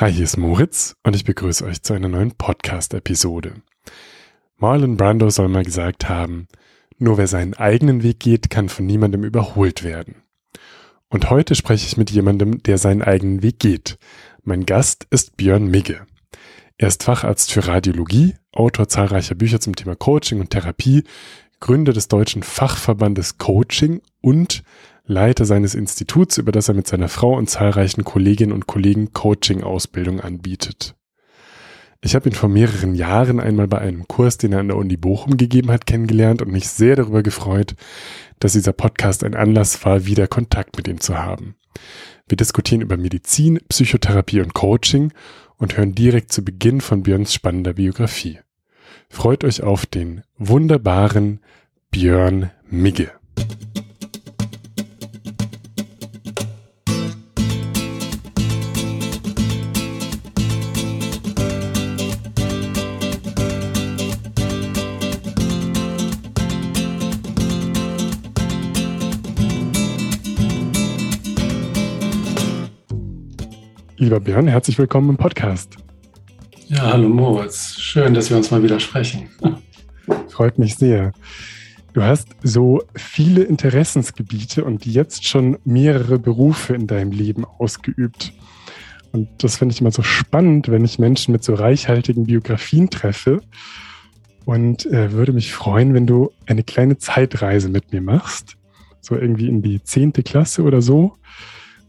Hi, hier ist Moritz und ich begrüße euch zu einer neuen Podcast-Episode. Marlon Brando soll mal gesagt haben, nur wer seinen eigenen Weg geht, kann von niemandem überholt werden. Und heute spreche ich mit jemandem, der seinen eigenen Weg geht. Mein Gast ist Björn Migge. Er ist Facharzt für Radiologie, Autor zahlreicher Bücher zum Thema Coaching und Therapie, Gründer des deutschen Fachverbandes Coaching und Leiter seines Instituts, über das er mit seiner Frau und zahlreichen Kolleginnen und Kollegen Coaching-Ausbildung anbietet. Ich habe ihn vor mehreren Jahren einmal bei einem Kurs, den er an der Uni Bochum gegeben hat, kennengelernt und mich sehr darüber gefreut, dass dieser Podcast ein Anlass war, wieder Kontakt mit ihm zu haben. Wir diskutieren über Medizin, Psychotherapie und Coaching und hören direkt zu Beginn von Björns spannender Biografie. Freut euch auf den wunderbaren Björn Migge. Lieber Björn, herzlich willkommen im Podcast. Ja, hallo Moritz. Schön, dass wir uns mal wieder sprechen. Freut mich sehr. Du hast so viele Interessensgebiete und jetzt schon mehrere Berufe in deinem Leben ausgeübt. Und das finde ich immer so spannend, wenn ich Menschen mit so reichhaltigen Biografien treffe. Und äh, würde mich freuen, wenn du eine kleine Zeitreise mit mir machst. So irgendwie in die zehnte Klasse oder so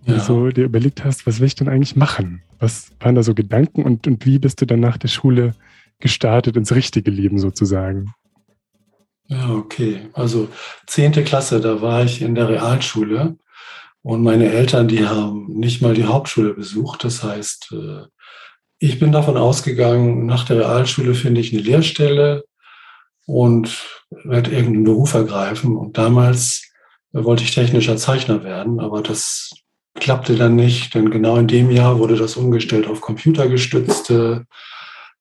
ja. so dir überlegt hast, was will ich denn eigentlich machen? Was waren da so Gedanken und, und wie bist du dann nach der Schule gestartet ins richtige Leben sozusagen? Ja, okay. Also zehnte Klasse, da war ich in der Realschule und meine Eltern, die haben nicht mal die Hauptschule besucht. Das heißt, äh, ich bin davon ausgegangen, nach der Realschule finde ich eine Lehrstelle und werde irgendeinen Beruf ergreifen. Und damals wollte ich technischer Zeichner werden, aber das klappte dann nicht, denn genau in dem Jahr wurde das umgestellt auf computergestützte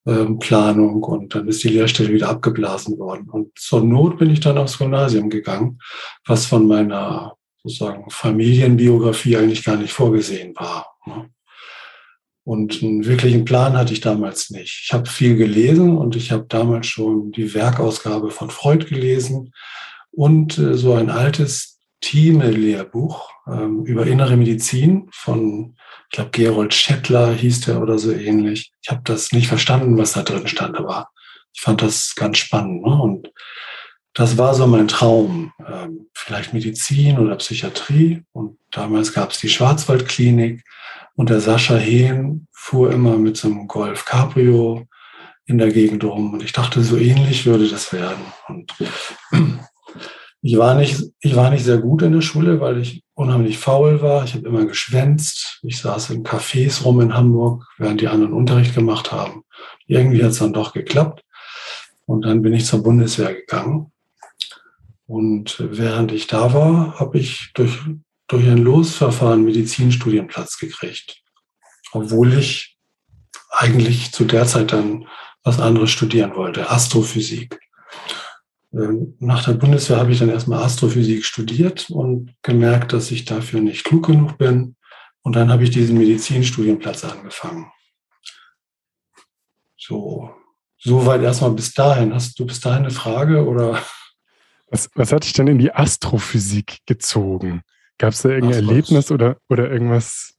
ähm, Planung und dann ist die Lehrstelle wieder abgeblasen worden. Und zur Not bin ich dann aufs Gymnasium gegangen, was von meiner sozusagen Familienbiografie eigentlich gar nicht vorgesehen war. Ne? Und einen wirklichen Plan hatte ich damals nicht. Ich habe viel gelesen und ich habe damals schon die Werkausgabe von Freud gelesen und äh, so ein altes Thieme-Lehrbuch ähm, über innere Medizin von, ich glaube, Gerold Schettler hieß der oder so ähnlich. Ich habe das nicht verstanden, was da drin stand, aber ich fand das ganz spannend. Ne? Und das war so mein Traum. Ähm, vielleicht Medizin oder Psychiatrie. Und damals gab es die Schwarzwaldklinik und der Sascha Hehn fuhr immer mit so einem Golf Cabrio in der Gegend rum. Und ich dachte, so ähnlich würde das werden. Und ich war nicht, ich war nicht sehr gut in der Schule, weil ich unheimlich faul war. Ich habe immer geschwänzt. Ich saß in Cafés rum in Hamburg, während die anderen Unterricht gemacht haben. Irgendwie hat es dann doch geklappt. Und dann bin ich zur Bundeswehr gegangen. Und während ich da war, habe ich durch, durch ein Losverfahren Medizinstudienplatz gekriegt. Obwohl ich eigentlich zu der Zeit dann was anderes studieren wollte, Astrophysik. Ähm, nach der Bundeswehr habe ich dann erstmal Astrophysik studiert und gemerkt, dass ich dafür nicht klug genug bin. Und dann habe ich diesen Medizinstudienplatz angefangen. So, soweit erstmal bis dahin. Hast du bis dahin eine Frage oder? Was, was hat dich denn in die Astrophysik gezogen? Gab es da irgendein Ach, Erlebnis oder, oder irgendwas?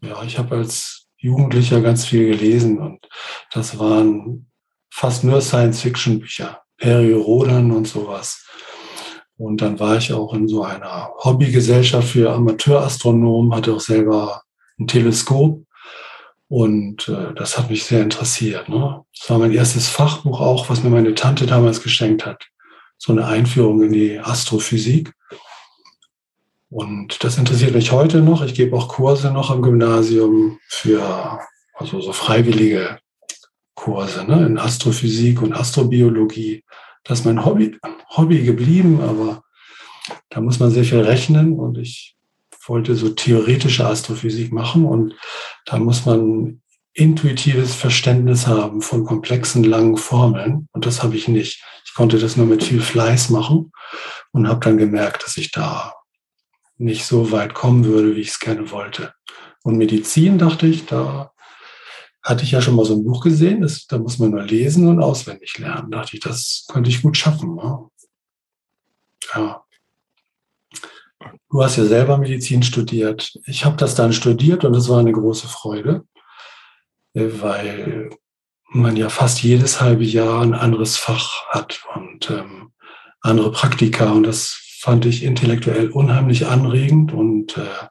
Ja, ich habe als Jugendlicher ganz viel gelesen und das waren fast nur Science-Fiction-Bücher. Perioden und sowas. Und dann war ich auch in so einer Hobbygesellschaft für Amateurastronomen, hatte auch selber ein Teleskop. Und äh, das hat mich sehr interessiert. Ne? Das war mein erstes Fachbuch auch, was mir meine Tante damals geschenkt hat. So eine Einführung in die Astrophysik. Und das interessiert mich heute noch. Ich gebe auch Kurse noch am Gymnasium für also so freiwillige Kurse ne, in Astrophysik und Astrobiologie. Das ist mein Hobby, Hobby geblieben, aber da muss man sehr viel rechnen und ich wollte so theoretische Astrophysik machen und da muss man intuitives Verständnis haben von komplexen, langen Formeln und das habe ich nicht. Ich konnte das nur mit viel Fleiß machen und habe dann gemerkt, dass ich da nicht so weit kommen würde, wie ich es gerne wollte. Und Medizin dachte ich, da hatte ich ja schon mal so ein Buch gesehen, das, da muss man nur lesen und auswendig lernen. Da dachte ich, das könnte ich gut schaffen. Ne? Ja. Du hast ja selber Medizin studiert. Ich habe das dann studiert und es war eine große Freude, weil man ja fast jedes halbe Jahr ein anderes Fach hat und ähm, andere Praktika. Und das fand ich intellektuell unheimlich anregend und äh,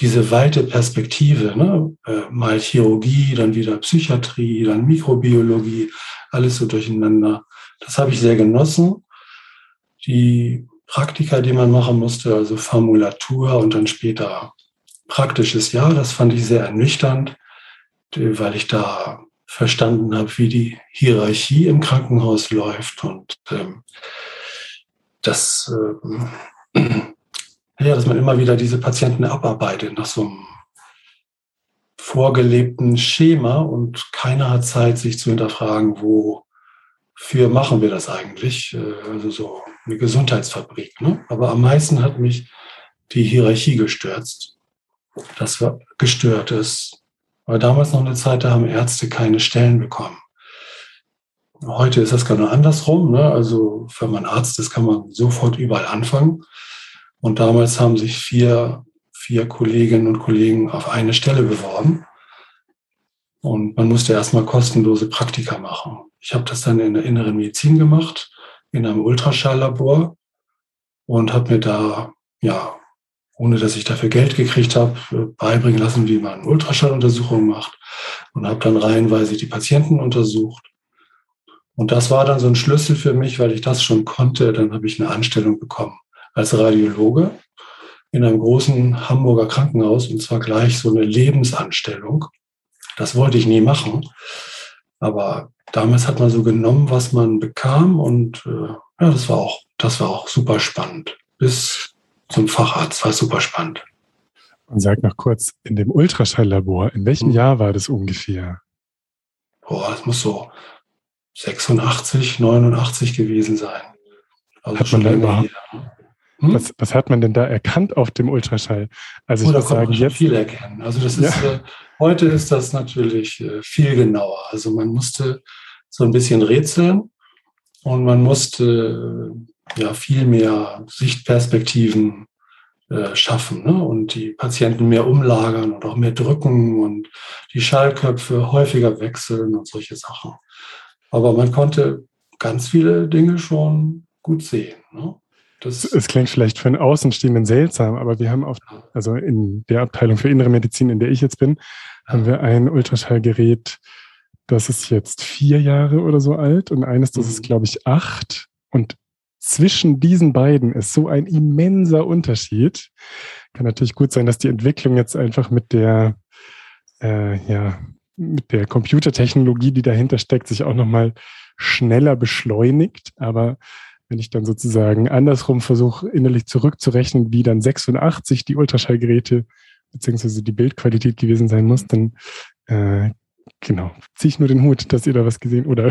diese weite Perspektive, ne? Äh, mal Chirurgie, dann wieder Psychiatrie, dann Mikrobiologie, alles so durcheinander. Das habe ich sehr genossen. Die Praktika, die man machen musste, also Formulatur und dann später praktisches Jahr, das fand ich sehr ernüchternd, weil ich da verstanden habe, wie die Hierarchie im Krankenhaus läuft und ähm, das äh, ja, dass man immer wieder diese Patienten abarbeitet nach so einem vorgelebten Schema und keiner hat Zeit, sich zu hinterfragen, wofür machen wir das eigentlich? Äh, also so eine Gesundheitsfabrik. Ne? Aber am meisten hat mich die Hierarchie gestürzt. Das war gestört ist. Weil damals noch eine Zeit, da haben Ärzte keine Stellen bekommen. Heute ist das genau andersrum. Ne? Also wenn man Arzt ist, kann man sofort überall anfangen. Und damals haben sich vier, vier Kolleginnen und Kollegen auf eine Stelle beworben. Und man musste erstmal kostenlose Praktika machen. Ich habe das dann in der inneren Medizin gemacht, in einem Ultraschalllabor und habe mir da, ja, ohne dass ich dafür Geld gekriegt habe, beibringen lassen, wie man Ultraschalluntersuchungen macht und habe dann reihenweise die Patienten untersucht. Und das war dann so ein Schlüssel für mich, weil ich das schon konnte. Dann habe ich eine Anstellung bekommen als Radiologe in einem großen Hamburger Krankenhaus und zwar gleich so eine Lebensanstellung. Das wollte ich nie machen. Aber damals hat man so genommen, was man bekam und äh, ja, das war auch, das war auch super spannend. Bis zum Facharzt war super spannend. Und sag noch kurz, in dem Ultraschalllabor, in welchem hm. Jahr war das ungefähr? Boah, das muss so 86, 89 gewesen sein. Also hat man da überhaupt, hm? Was, was, hat man denn da erkannt auf dem Ultraschall? Also ich oh, würde sagen, jetzt viel erkennen. Also das ist äh, heute ist das natürlich äh, viel genauer. Also man musste so ein bisschen rätseln und man musste äh, ja viel mehr Sichtperspektiven äh, schaffen ne? und die Patienten mehr umlagern und auch mehr drücken und die Schallköpfe häufiger wechseln und solche Sachen. Aber man konnte ganz viele Dinge schon gut sehen. Ne? Das es klingt vielleicht für einen Außenstehenden seltsam, aber wir haben auf, also in der Abteilung für innere Medizin, in der ich jetzt bin, ja. haben wir ein Ultraschallgerät, das ist jetzt vier Jahre oder so alt und eines, das mhm. ist, glaube ich, acht. Und zwischen diesen beiden ist so ein immenser Unterschied. Kann natürlich gut sein, dass die Entwicklung jetzt einfach mit der, äh, ja, mit der Computertechnologie, die dahinter steckt, sich auch nochmal schneller beschleunigt. Aber wenn ich dann sozusagen andersrum versuche, innerlich zurückzurechnen, wie dann 86 die Ultraschallgeräte beziehungsweise die Bildqualität gewesen sein muss, dann äh, genau, ziehe ich nur den Hut, dass ihr da was gesehen oder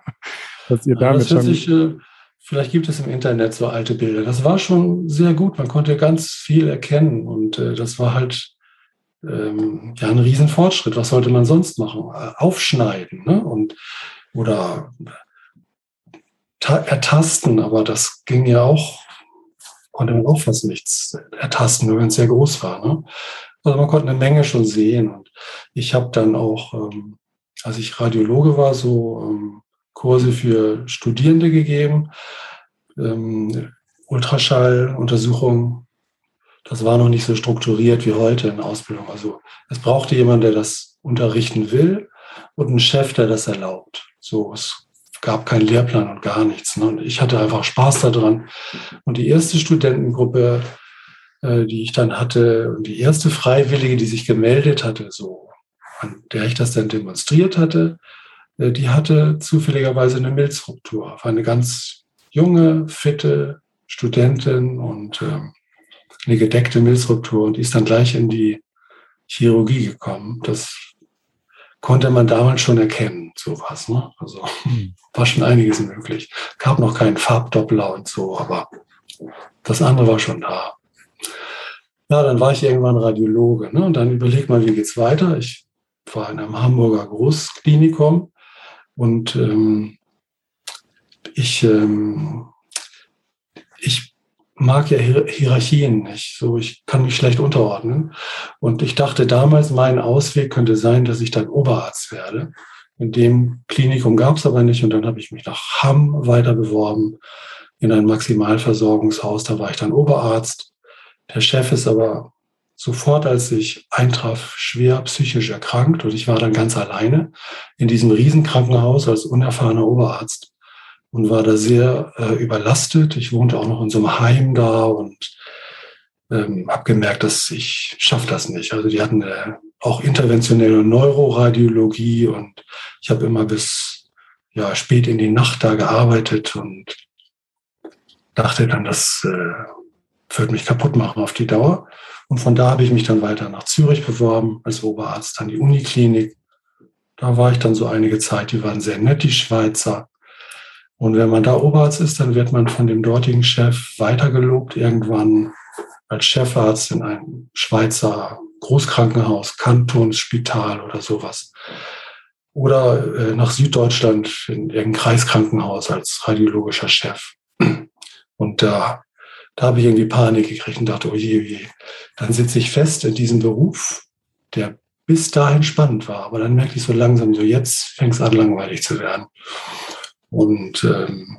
dass ihr damit schon. Sich, äh, vielleicht gibt es im Internet so alte Bilder. Das war schon sehr gut. Man konnte ganz viel erkennen und äh, das war halt ähm, ja ein Riesenfortschritt. Was sollte man sonst machen? Äh, aufschneiden ne? und oder ertasten, aber das ging ja auch, konnte man auch fast nichts ertasten, nur wenn es sehr groß war. Ne? Also man konnte eine Menge schon sehen. Und ich habe dann auch, ähm, als ich Radiologe war, so ähm, Kurse für Studierende gegeben, ähm, Ultraschalluntersuchungen. Das war noch nicht so strukturiert wie heute in Ausbildung. Also es brauchte jemand, der das unterrichten will und einen Chef, der das erlaubt. So, es gab keinen Lehrplan und gar nichts. Ne? Und ich hatte einfach Spaß daran. Und die erste Studentengruppe, äh, die ich dann hatte, und die erste Freiwillige, die sich gemeldet hatte, so, an der ich das dann demonstriert hatte, äh, die hatte zufälligerweise eine Milzruptur. War eine ganz junge, fitte Studentin und äh, eine gedeckte Milzruptur und die ist dann gleich in die Chirurgie gekommen. Das konnte man damals schon erkennen, sowas. Ne? Also hm. war schon einiges möglich. Gab noch keinen Farbdoppler und so, aber das andere war schon da. Ja, dann war ich irgendwann Radiologe. Ne? Und dann überleg mal, wie geht's weiter? Ich war in einem Hamburger Großklinikum und ähm, ich, ähm, ich mag ja Hierarchien nicht. So, ich kann mich schlecht unterordnen. Und ich dachte damals, mein Ausweg könnte sein, dass ich dann Oberarzt werde. In dem Klinikum gab es aber nicht. Und dann habe ich mich nach Hamm weiter beworben in ein Maximalversorgungshaus. Da war ich dann Oberarzt. Der Chef ist aber sofort, als ich eintraf, schwer psychisch erkrankt und ich war dann ganz alleine in diesem Riesenkrankenhaus als unerfahrener Oberarzt und war da sehr äh, überlastet. Ich wohnte auch noch in so einem Heim da und ähm, habe gemerkt, dass ich schaffe das nicht. Also die hatten äh, auch interventionelle Neuroradiologie und ich habe immer bis ja spät in die Nacht da gearbeitet und dachte dann, das äh, wird mich kaputt machen auf die Dauer. Und von da habe ich mich dann weiter nach Zürich beworben als Oberarzt an die Uniklinik. Da war ich dann so einige Zeit, die waren sehr nett, die Schweizer. Und wenn man da Oberarzt ist, dann wird man von dem dortigen Chef weitergelobt, irgendwann als Chefarzt in einem Schweizer Großkrankenhaus, Kantonsspital oder sowas. Oder äh, nach Süddeutschland in irgendein Kreiskrankenhaus als radiologischer Chef. Und da, da habe ich irgendwie Panik gekriegt und dachte, oh je, oh je. Dann sitze ich fest in diesem Beruf, der bis dahin spannend war. Aber dann merke ich so langsam, so jetzt fängt es an, langweilig zu werden. Und ähm,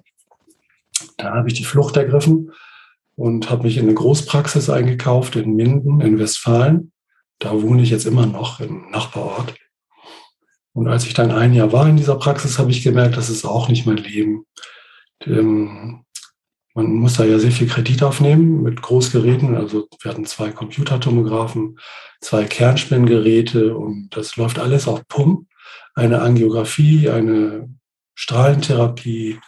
da habe ich die Flucht ergriffen und habe mich in eine Großpraxis eingekauft in Minden in Westfalen. Da wohne ich jetzt immer noch im Nachbarort. Und als ich dann ein Jahr war in dieser Praxis, habe ich gemerkt, das ist auch nicht mein Leben. Ähm, man muss da ja sehr viel Kredit aufnehmen mit Großgeräten. Also wir hatten zwei Computertomographen, zwei Kernspinngeräte und das läuft alles auf Pump. Eine Angiografie, eine Strahlentherapie,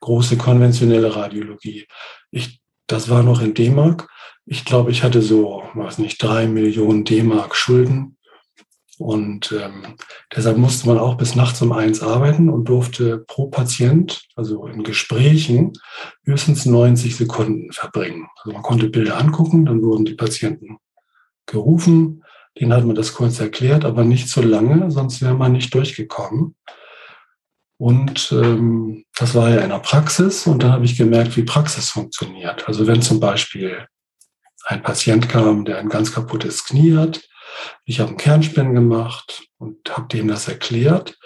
große konventionelle Radiologie. Ich, das war noch in D-Mark. Ich glaube, ich hatte so, weiß nicht, drei Millionen D-Mark Schulden. Und ähm, deshalb musste man auch bis nachts um eins arbeiten und durfte pro Patient, also in Gesprächen, höchstens 90 Sekunden verbringen. Also man konnte Bilder angucken, dann wurden die Patienten gerufen, denen hat man das kurz erklärt, aber nicht so lange, sonst wäre man nicht durchgekommen. Und ähm, das war ja in der Praxis und dann habe ich gemerkt, wie Praxis funktioniert. Also wenn zum Beispiel ein Patient kam, der ein ganz kaputtes Knie hat, ich habe einen Kernspin gemacht und habe dem das erklärt,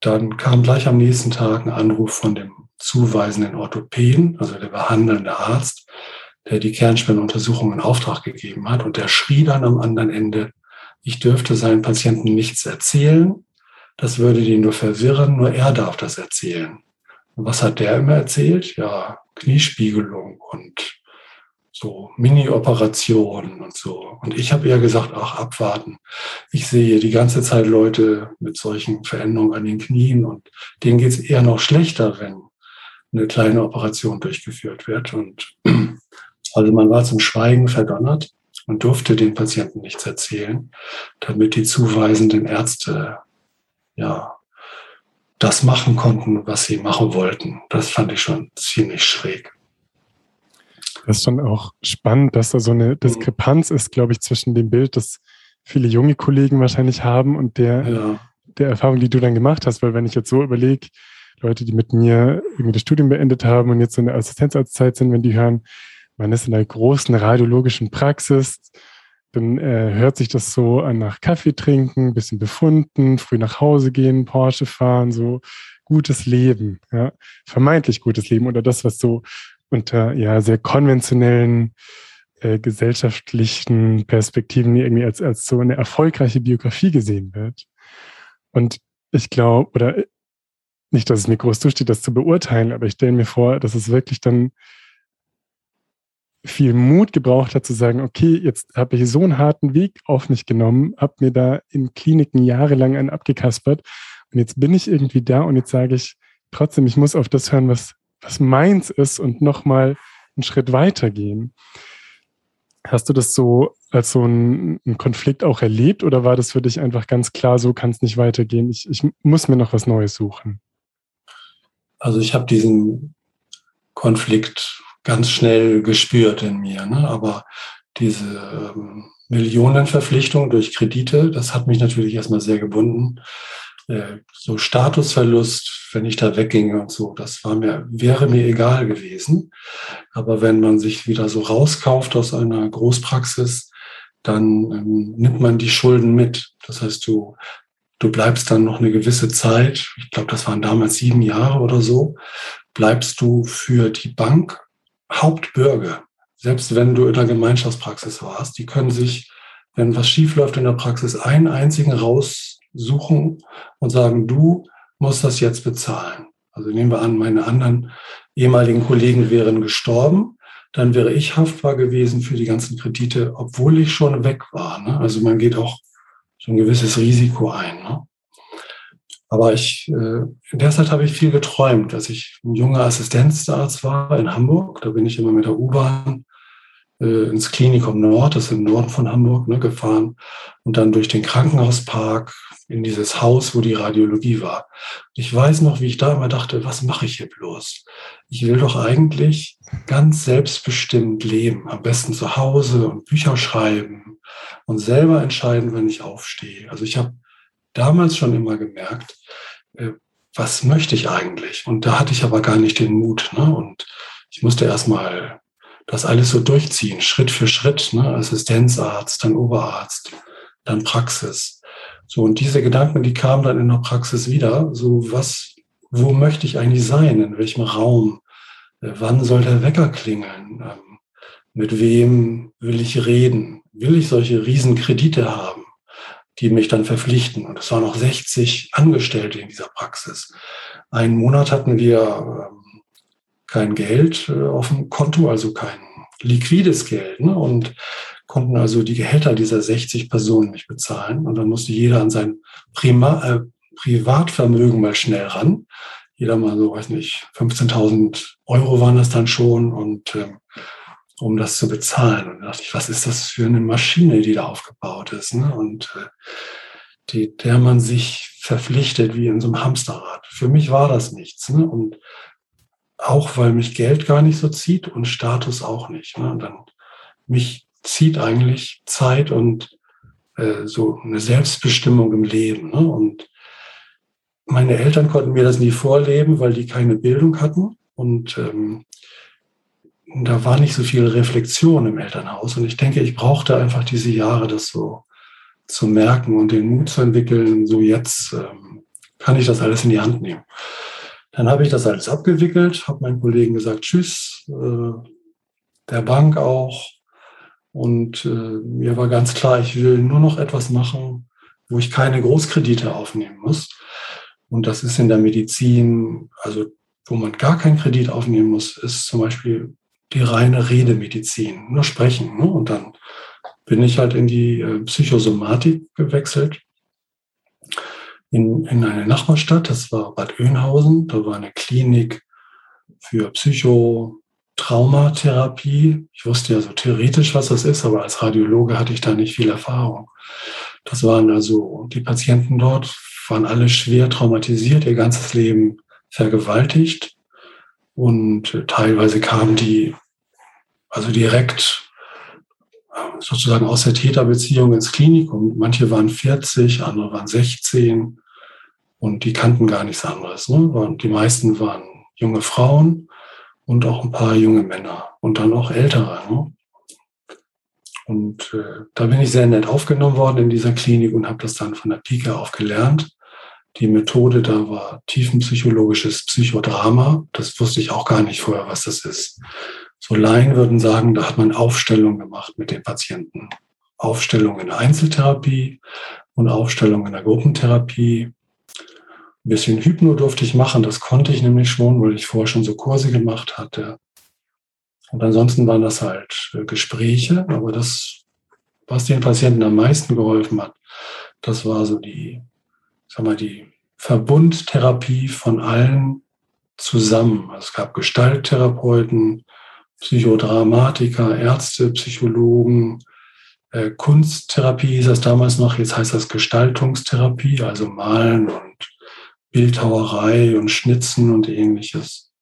dann kam gleich am nächsten Tag ein Anruf von dem zuweisenden Orthopäden, also der behandelnde Arzt, der die Kernspinnuntersuchung in Auftrag gegeben hat und der schrie dann am anderen Ende, ich dürfte seinen Patienten nichts erzählen, das würde den nur verwirren, nur er darf das erzählen. Und was hat der immer erzählt? Ja, Kniespiegelung und so Mini-Operationen und so. Und ich habe eher gesagt, ach, abwarten. Ich sehe die ganze Zeit Leute mit solchen Veränderungen an den Knien und denen geht es eher noch schlechter, wenn eine kleine Operation durchgeführt wird. Und also man war zum Schweigen verdonnert und durfte den Patienten nichts erzählen, damit die zuweisenden Ärzte ja, das machen konnten, was sie machen wollten. Das fand ich schon ziemlich schräg. Das ist schon auch spannend, dass da so eine mhm. Diskrepanz ist, glaube ich, zwischen dem Bild, das viele junge Kollegen wahrscheinlich haben und der, ja. der Erfahrung, die du dann gemacht hast. Weil wenn ich jetzt so überlege, Leute, die mit mir irgendwie das Studium beendet haben und jetzt so in der Assistenzarztzeit sind, wenn die hören, man ist in einer großen radiologischen Praxis, dann äh, hört sich das so an nach Kaffee trinken, bisschen befunden, früh nach Hause gehen, Porsche fahren, so gutes Leben, ja, vermeintlich gutes Leben oder das, was so unter ja sehr konventionellen äh, gesellschaftlichen Perspektiven irgendwie als, als so eine erfolgreiche Biografie gesehen wird. Und ich glaube, oder nicht, dass es mir groß zusteht, das zu beurteilen, aber ich stelle mir vor, dass es wirklich dann viel Mut gebraucht hat zu sagen, okay, jetzt habe ich so einen harten Weg auf mich genommen, habe mir da in Kliniken jahrelang einen abgekaspert und jetzt bin ich irgendwie da und jetzt sage ich trotzdem, ich muss auf das hören, was, was meins ist und nochmal einen Schritt weiter gehen. Hast du das so als so einen, Konflikt auch erlebt oder war das für dich einfach ganz klar, so kann es nicht weitergehen, ich, ich muss mir noch was Neues suchen? Also ich habe diesen Konflikt ganz schnell gespürt in mir. Ne? Aber diese, ähm, Millionenverpflichtung durch Kredite. Das hat mich natürlich erstmal sehr gebunden. Äh, so Statusverlust, wenn ich da wegginge und so, das war mir, wäre mir egal gewesen. Aber wenn man sich wieder so rauskauft aus einer Großpraxis, dann ähm, nimmt man die Schulden mit. Das heißt, du, du bleibst dann noch eine gewisse Zeit, ich glaube, das waren damals sieben Jahre oder so, bleibst du für die Bank Hauptbürger. Selbst wenn du in der Gemeinschaftspraxis warst, die können sich, wenn was schief läuft in der Praxis, einen einzigen raussuchen und sagen, du musst das jetzt bezahlen. Also nehmen wir an, meine anderen ehemaligen Kollegen wären gestorben, dann wäre ich haftbar gewesen für die ganzen Kredite, obwohl ich schon weg war. Ne? Also man geht auch so ein gewisses Risiko ein. Ne? Aber ich, äh, in der Zeit habe ich viel geträumt, als ich ein junger Assistenzarzt war in Hamburg. Da bin ich immer mit der U-Bahn äh, ins Klinikum Nord, das ist im Norden von Hamburg, ne, gefahren und dann durch den Krankenhauspark in dieses Haus, wo die Radiologie war. Ich weiß noch, wie ich da immer dachte, was mache ich hier bloß? Ich will doch eigentlich ganz selbstbestimmt leben, am besten zu Hause und Bücher schreiben und selber entscheiden, wenn ich aufstehe. Also ich habe damals schon immer gemerkt, äh, was möchte ich eigentlich? Und da hatte ich aber gar nicht den Mut. Ne? Und ich musste erstmal das alles so durchziehen, Schritt für Schritt, ne? Assistenzarzt, dann Oberarzt, dann Praxis. So, und diese Gedanken, die kamen dann in der Praxis wieder. So, was, wo möchte ich eigentlich sein? In welchem Raum? Äh, wann soll der Wecker klingeln? Ähm, mit wem will ich reden? Will ich solche Riesenkredite haben, die mich dann verpflichten? Und es waren noch 60 Angestellte in dieser Praxis. Einen Monat hatten wir ähm, kein Geld äh, auf dem Konto, also kein liquides Geld. Ne? Und konnten also die Gehälter dieser 60 Personen nicht bezahlen. Und dann musste jeder an sein Prima, äh, Privatvermögen mal schnell ran. Jeder mal so, weiß nicht, 15.000 Euro waren das dann schon und ähm, um das zu bezahlen. Und da dachte ich, was ist das für eine Maschine, die da aufgebaut ist? Ne? Und äh, die, der man sich verpflichtet wie in so einem Hamsterrad. Für mich war das nichts. Ne? Und auch weil mich Geld gar nicht so zieht und Status auch nicht. Ne? Und dann mich zieht eigentlich Zeit und äh, so eine Selbstbestimmung im Leben. Ne? Und meine Eltern konnten mir das nie vorleben, weil die keine Bildung hatten und ähm, da war nicht so viel Reflexion im Elternhaus. Und ich denke, ich brauchte einfach diese Jahre, das so zu merken und den Mut zu entwickeln, so jetzt ähm, kann ich das alles in die Hand nehmen. Dann habe ich das alles abgewickelt, habe meinen Kollegen gesagt, tschüss, äh, der Bank auch. Und äh, mir war ganz klar, ich will nur noch etwas machen, wo ich keine Großkredite aufnehmen muss. Und das ist in der Medizin, also wo man gar keinen Kredit aufnehmen muss, ist zum Beispiel die reine Redemedizin, nur sprechen. Ne? Und dann bin ich halt in die äh, Psychosomatik gewechselt in, in eine Nachbarstadt, das war Bad Oeynhausen. Da war eine Klinik für Psychotraumatherapie. Ich wusste ja so theoretisch, was das ist, aber als Radiologe hatte ich da nicht viel Erfahrung. Das waren also, die Patienten dort waren alle schwer traumatisiert, ihr ganzes Leben vergewaltigt. Und teilweise kamen die also direkt sozusagen aus der Täterbeziehung ins Klinikum. Manche waren 40, andere waren 16. Und die kannten gar nichts anderes. Ne? Die meisten waren junge Frauen und auch ein paar junge Männer und dann auch ältere. Ne? Und äh, da bin ich sehr nett aufgenommen worden in dieser Klinik und habe das dann von der Pike auf gelernt. Die Methode da war tiefenpsychologisches Psychodrama. Das wusste ich auch gar nicht vorher, was das ist. So Laien würden sagen, da hat man Aufstellung gemacht mit den Patienten. Aufstellung in der Einzeltherapie und Aufstellung in der Gruppentherapie ein bisschen Hypno durfte ich machen, das konnte ich nämlich schon, weil ich vorher schon so Kurse gemacht hatte. Und ansonsten waren das halt äh, Gespräche, aber das, was den Patienten am meisten geholfen hat, das war so die, sag mal, die Verbundtherapie von allen zusammen. Also es gab Gestalttherapeuten, Psychodramatiker, Ärzte, Psychologen, äh, Kunsttherapie hieß das damals noch, jetzt heißt das Gestaltungstherapie, also Malen und Bildhauerei und Schnitzen und ähnliches.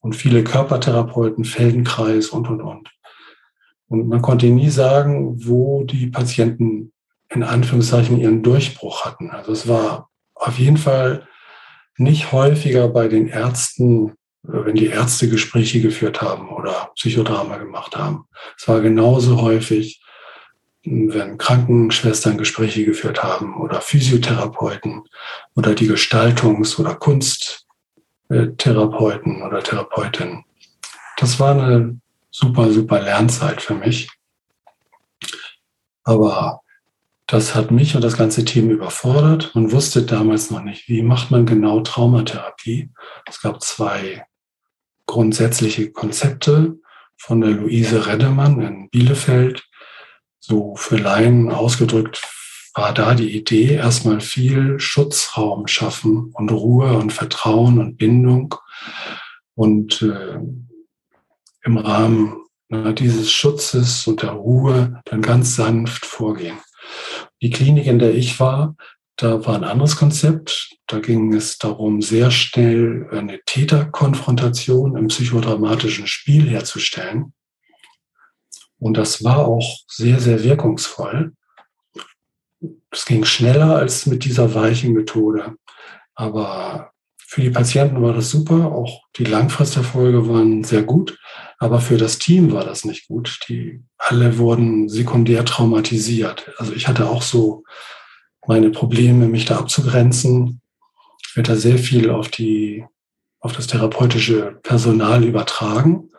Und viele Körpertherapeuten, Feldenkreis und, und, und. Und man konnte nie sagen, wo die Patienten in Anführungszeichen ihren Durchbruch hatten. Also es war auf jeden Fall nicht häufiger bei den Ärzten, wenn die Ärzte Gespräche geführt haben oder Psychodrama gemacht haben. Es war genauso häufig, wenn Krankenschwestern Gespräche geführt haben oder Physiotherapeuten oder die Gestaltungs- oder Kunsttherapeuten oder Therapeutinnen. Das war eine super, super Lernzeit für mich. Aber das hat mich und das ganze Team überfordert. Man wusste damals noch nicht, wie macht man genau Traumatherapie. Es gab zwei grundsätzliche Konzepte von der Luise Reddemann in Bielefeld. So für Laien ausgedrückt war da die Idee, erstmal viel Schutzraum schaffen und Ruhe und Vertrauen und Bindung und äh, im Rahmen na, dieses Schutzes und der Ruhe dann ganz sanft vorgehen. Die Klinik, in der ich war, da war ein anderes Konzept. Da ging es darum, sehr schnell eine Täterkonfrontation im psychodramatischen Spiel herzustellen. Und das war auch sehr, sehr wirkungsvoll. Es ging schneller als mit dieser weichen Methode. Aber für die Patienten war das super. Auch die Langfristerfolge waren sehr gut. Aber für das Team war das nicht gut. Die alle wurden sekundär traumatisiert. Also ich hatte auch so meine Probleme, mich da abzugrenzen. Ich werde da sehr viel auf die, auf das therapeutische Personal übertragen.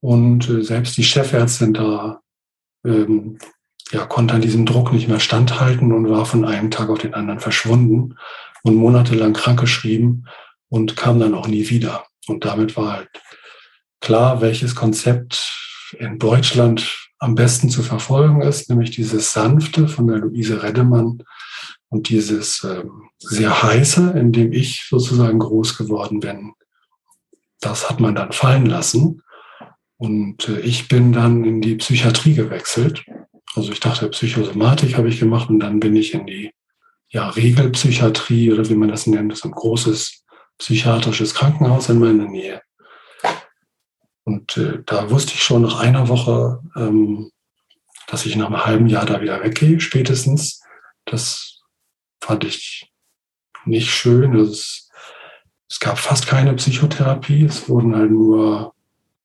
Und äh, selbst die Chefärztin da ähm, ja, konnte an diesem Druck nicht mehr standhalten und war von einem Tag auf den anderen verschwunden und monatelang krankgeschrieben und kam dann auch nie wieder. Und damit war halt klar, welches Konzept in Deutschland am besten zu verfolgen ist, nämlich dieses sanfte von der Luise Reddemann und dieses ähm, sehr heiße, in dem ich sozusagen groß geworden bin. Das hat man dann fallen lassen. Und äh, ich bin dann in die Psychiatrie gewechselt. Also ich dachte, Psychosomatik habe ich gemacht und dann bin ich in die ja, Regelpsychiatrie oder wie man das nennt, ist ein großes psychiatrisches Krankenhaus in meiner Nähe. Und äh, da wusste ich schon nach einer Woche, ähm, dass ich nach einem halben Jahr da wieder weggehe, spätestens. Das fand ich nicht schön. Es, es gab fast keine Psychotherapie. Es wurden halt nur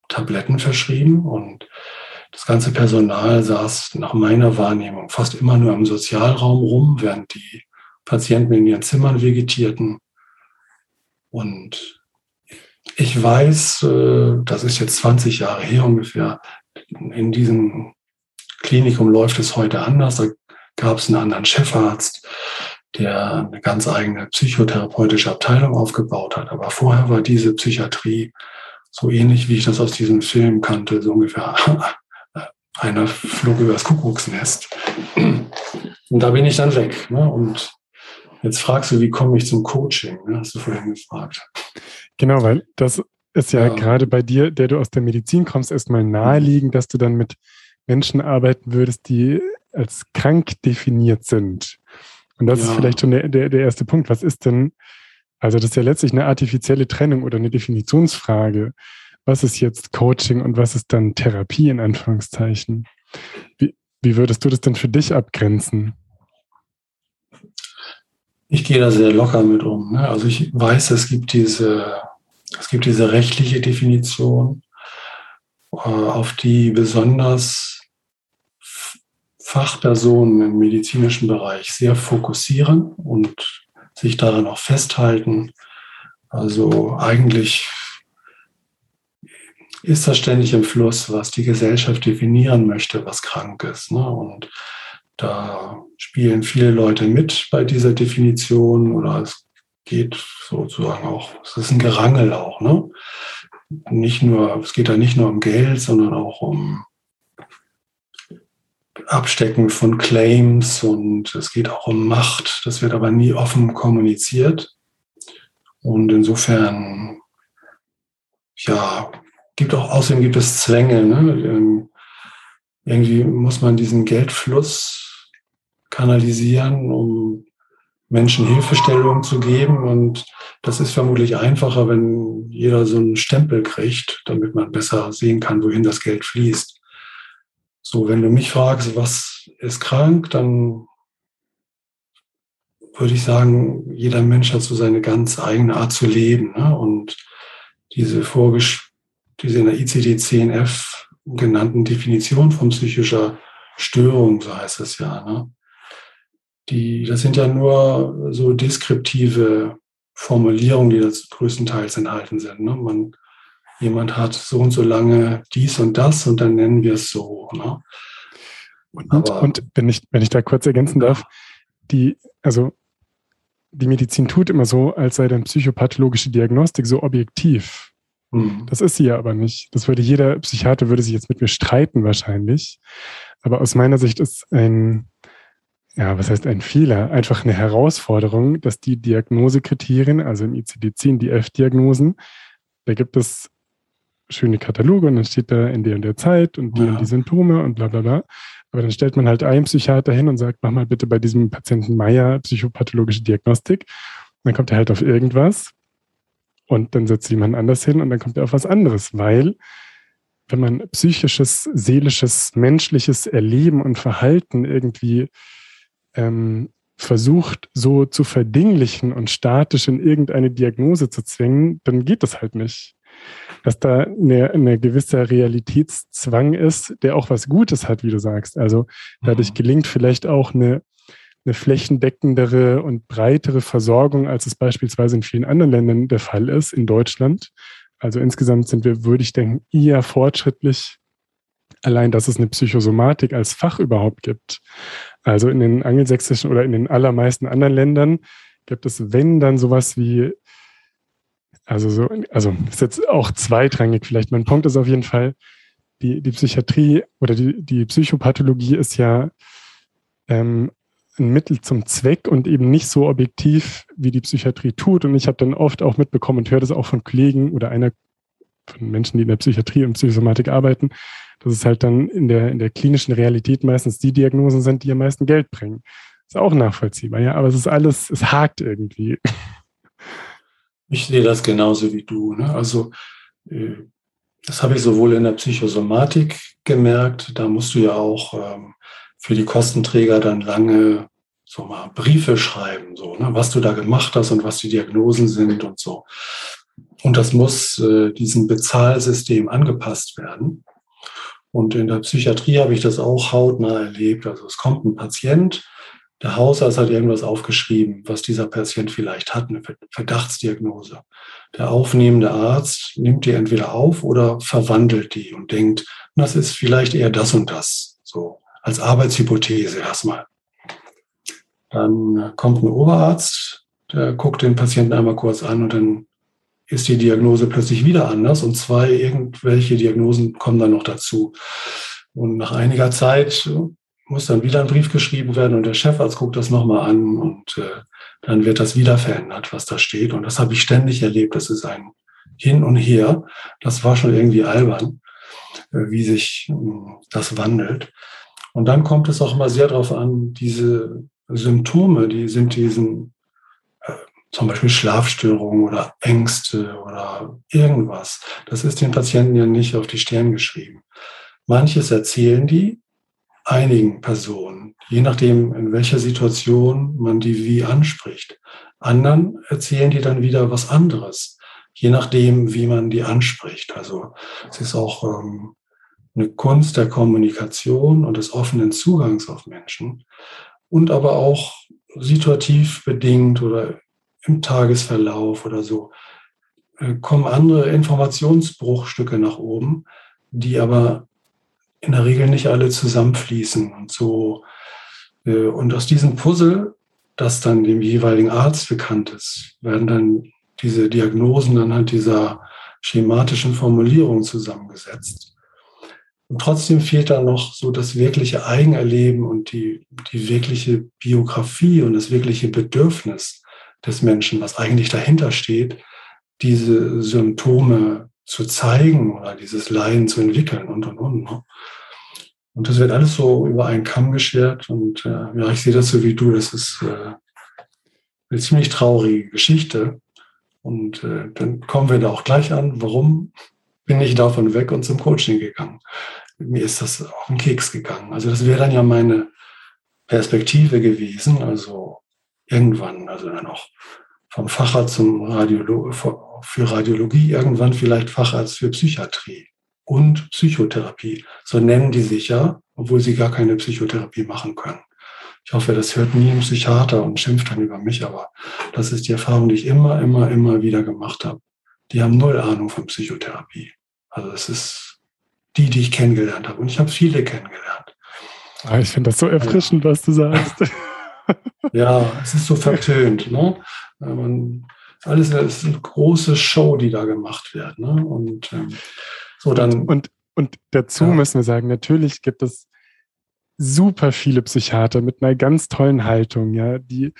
Tabletten verschrieben und das ganze Personal saß nach meiner Wahrnehmung fast immer nur im Sozialraum rum, während die Patienten in ihren Zimmern vegetierten. Und ich weiß, äh, das ist jetzt 20 Jahre her ungefähr, in diesem Klinikum läuft es heute anders. Da gab es einen anderen Chefarzt, der eine ganz eigene psychotherapeutische Abteilung aufgebaut hat. Aber vorher war diese Psychiatrie so ähnlich, wie ich das aus diesem Film kannte, so ungefähr einer flog über das Kuckucksnest. Und da bin ich dann weg. Ne? Und jetzt fragst du, wie komme ich zum Coaching? Ne? Hast du vorhin gefragt. Genau, weil das ist ja, ja, gerade bei dir, der du aus der Medizin kommst, erstmal naheliegend, dass du dann mit Menschen arbeiten würdest, die als krank definiert sind. Und das ja. ist vielleicht schon der, der, der erste Punkt. Was ist denn, also das ist ja letztlich eine artifizielle Trennung oder eine Definitionsfrage. Was ist jetzt Coaching und was ist dann Therapie in Anführungszeichen? Wie, wie würdest du das denn für dich abgrenzen? Ich gehe da sehr locker mit um. Ne? Also ich weiß, es gibt diese es gibt diese rechtliche Definition, äh, auf die besonders Fachpersonen im medizinischen Bereich sehr fokussieren und sich daran auch festhalten. Also eigentlich ist das ständig im Fluss, was die Gesellschaft definieren möchte, was krank ist. Ne? Und da spielen viele Leute mit bei dieser Definition oder es geht sozusagen auch, es ist ein Gerangel auch, ne? Nicht nur, es geht da nicht nur um Geld, sondern auch um Abstecken von Claims und es geht auch um Macht. Das wird aber nie offen kommuniziert. Und insofern, ja, gibt auch, außerdem gibt es Zwänge. Ne? Ähm, irgendwie muss man diesen Geldfluss kanalisieren, um Menschen Hilfestellung zu geben. Und das ist vermutlich einfacher, wenn jeder so einen Stempel kriegt, damit man besser sehen kann, wohin das Geld fließt. So, wenn du mich fragst, was ist krank, dann würde ich sagen, jeder Mensch hat so seine ganz eigene Art zu leben. Ne? Und diese, Vorges diese in der ICD-10F genannten Definition von psychischer Störung, so heißt es ja, ne? Die, das sind ja nur so deskriptive Formulierungen, die das größtenteils enthalten sind. Ne? Man, jemand hat so und so lange dies und das und dann nennen wir es so. Ne? Und, Aber, und wenn ich, wenn ich da kurz ergänzen darf, die, also die Medizin tut immer so, als sei dann psychopathologische Diagnostik so objektiv. Mhm. Das ist sie ja aber nicht. Das würde jeder Psychiater würde sich jetzt mit mir streiten wahrscheinlich. Aber aus meiner Sicht ist ein, ja, was heißt ein Fehler? Einfach eine Herausforderung, dass die Diagnosekriterien, also im ICD-10 die F-Diagnosen, da gibt es schöne Kataloge und dann steht da in der und der Zeit und die ja. und die Symptome und bla bla bla. Aber dann stellt man halt einen Psychiater hin und sagt, mach mal bitte bei diesem Patienten Meier psychopathologische Diagnostik. Und dann kommt er halt auf irgendwas und dann setzt jemand anders hin und dann kommt er auf was anderes, weil wenn man psychisches, seelisches, menschliches Erleben und Verhalten irgendwie ähm, versucht, so zu verdinglichen und statisch in irgendeine Diagnose zu zwingen, dann geht das halt nicht dass da eine, eine gewisse Realitätszwang ist, der auch was Gutes hat, wie du sagst. Also dadurch mhm. gelingt vielleicht auch eine, eine flächendeckendere und breitere Versorgung, als es beispielsweise in vielen anderen Ländern der Fall ist, in Deutschland. Also insgesamt sind wir, würde ich denken, eher fortschrittlich, allein, dass es eine Psychosomatik als Fach überhaupt gibt. Also in den angelsächsischen oder in den allermeisten anderen Ländern gibt es, wenn dann sowas wie also so, also ist jetzt auch zweitrangig vielleicht. Mein Punkt ist auf jeden Fall, die, die Psychiatrie oder die, die Psychopathologie ist ja ähm, ein Mittel zum Zweck und eben nicht so objektiv, wie die Psychiatrie tut. Und ich habe dann oft auch mitbekommen und höre das auch von Kollegen oder einer von Menschen, die in der Psychiatrie und Psychosomatik arbeiten, dass es halt dann in der, in der klinischen Realität meistens die Diagnosen sind, die am meisten Geld bringen. Ist auch nachvollziehbar, ja, aber es ist alles, es hakt irgendwie. Ich sehe das genauso wie du. Ne? Also äh, das habe ich sowohl in der Psychosomatik gemerkt, da musst du ja auch ähm, für die Kostenträger dann lange so mal Briefe schreiben, so, ne? was du da gemacht hast und was die Diagnosen sind und so. Und das muss äh, diesem Bezahlsystem angepasst werden. Und in der Psychiatrie habe ich das auch hautnah erlebt. Also es kommt ein Patient, der Hausarzt hat irgendwas aufgeschrieben, was dieser Patient vielleicht hat, eine Verdachtsdiagnose. Der aufnehmende Arzt nimmt die entweder auf oder verwandelt die und denkt, das ist vielleicht eher das und das, so als Arbeitshypothese erstmal. Dann kommt ein Oberarzt, der guckt den Patienten einmal kurz an und dann ist die Diagnose plötzlich wieder anders und zwei irgendwelche Diagnosen kommen dann noch dazu. Und nach einiger Zeit muss dann wieder ein Brief geschrieben werden und der Chefarzt guckt das nochmal an und äh, dann wird das wieder verändert, was da steht. Und das habe ich ständig erlebt. Das ist ein Hin und Her. Das war schon irgendwie albern, äh, wie sich äh, das wandelt. Und dann kommt es auch mal sehr darauf an, diese Symptome, die sind diesen zum Beispiel Schlafstörungen oder Ängste oder irgendwas. Das ist den Patienten ja nicht auf die Stirn geschrieben. Manches erzählen die, einigen Personen, je nachdem, in welcher Situation man die wie anspricht. Anderen erzählen die dann wieder was anderes, je nachdem, wie man die anspricht. Also es ist auch ähm, eine Kunst der Kommunikation und des offenen Zugangs auf Menschen und aber auch situativ bedingt oder im Tagesverlauf oder so äh, kommen andere Informationsbruchstücke nach oben, die aber in der Regel nicht alle zusammenfließen und so. Äh, und aus diesem Puzzle, das dann dem jeweiligen Arzt bekannt ist, werden dann diese Diagnosen anhand dieser schematischen Formulierung zusammengesetzt. Und trotzdem fehlt da noch so das wirkliche Eigenerleben und die, die wirkliche Biografie und das wirkliche Bedürfnis des Menschen, was eigentlich dahinter steht, diese Symptome zu zeigen oder dieses Leiden zu entwickeln und und und. Ne? Und das wird alles so über einen Kamm geschert. Und äh, ja, ich sehe das so wie du. Das ist äh, eine ziemlich traurige Geschichte. Und äh, dann kommen wir da auch gleich an. Warum bin ich davon weg und zum Coaching gegangen? mir ist das auf den Keks gegangen. Also das wäre dann ja meine Perspektive gewesen, also irgendwann, also dann auch vom Facharzt zum Radiolo für Radiologie, irgendwann vielleicht Facharzt für Psychiatrie und Psychotherapie. So nennen die sich ja, obwohl sie gar keine Psychotherapie machen können. Ich hoffe, das hört nie ein Psychiater und schimpft dann über mich, aber das ist die Erfahrung, die ich immer, immer, immer wieder gemacht habe. Die haben null Ahnung von Psychotherapie. Also es ist die, die ich kennengelernt habe. Und ich habe viele kennengelernt. Ah, ich finde das so erfrischend, ja. was du sagst. ja, es ist so vertönt. Ne? Man, alles ist eine große Show, die da gemacht wird. Ne? Und ähm, so dann. Und, und, dazu ja. müssen wir sagen, natürlich gibt es super viele Psychiater mit einer ganz tollen Haltung, ja, die,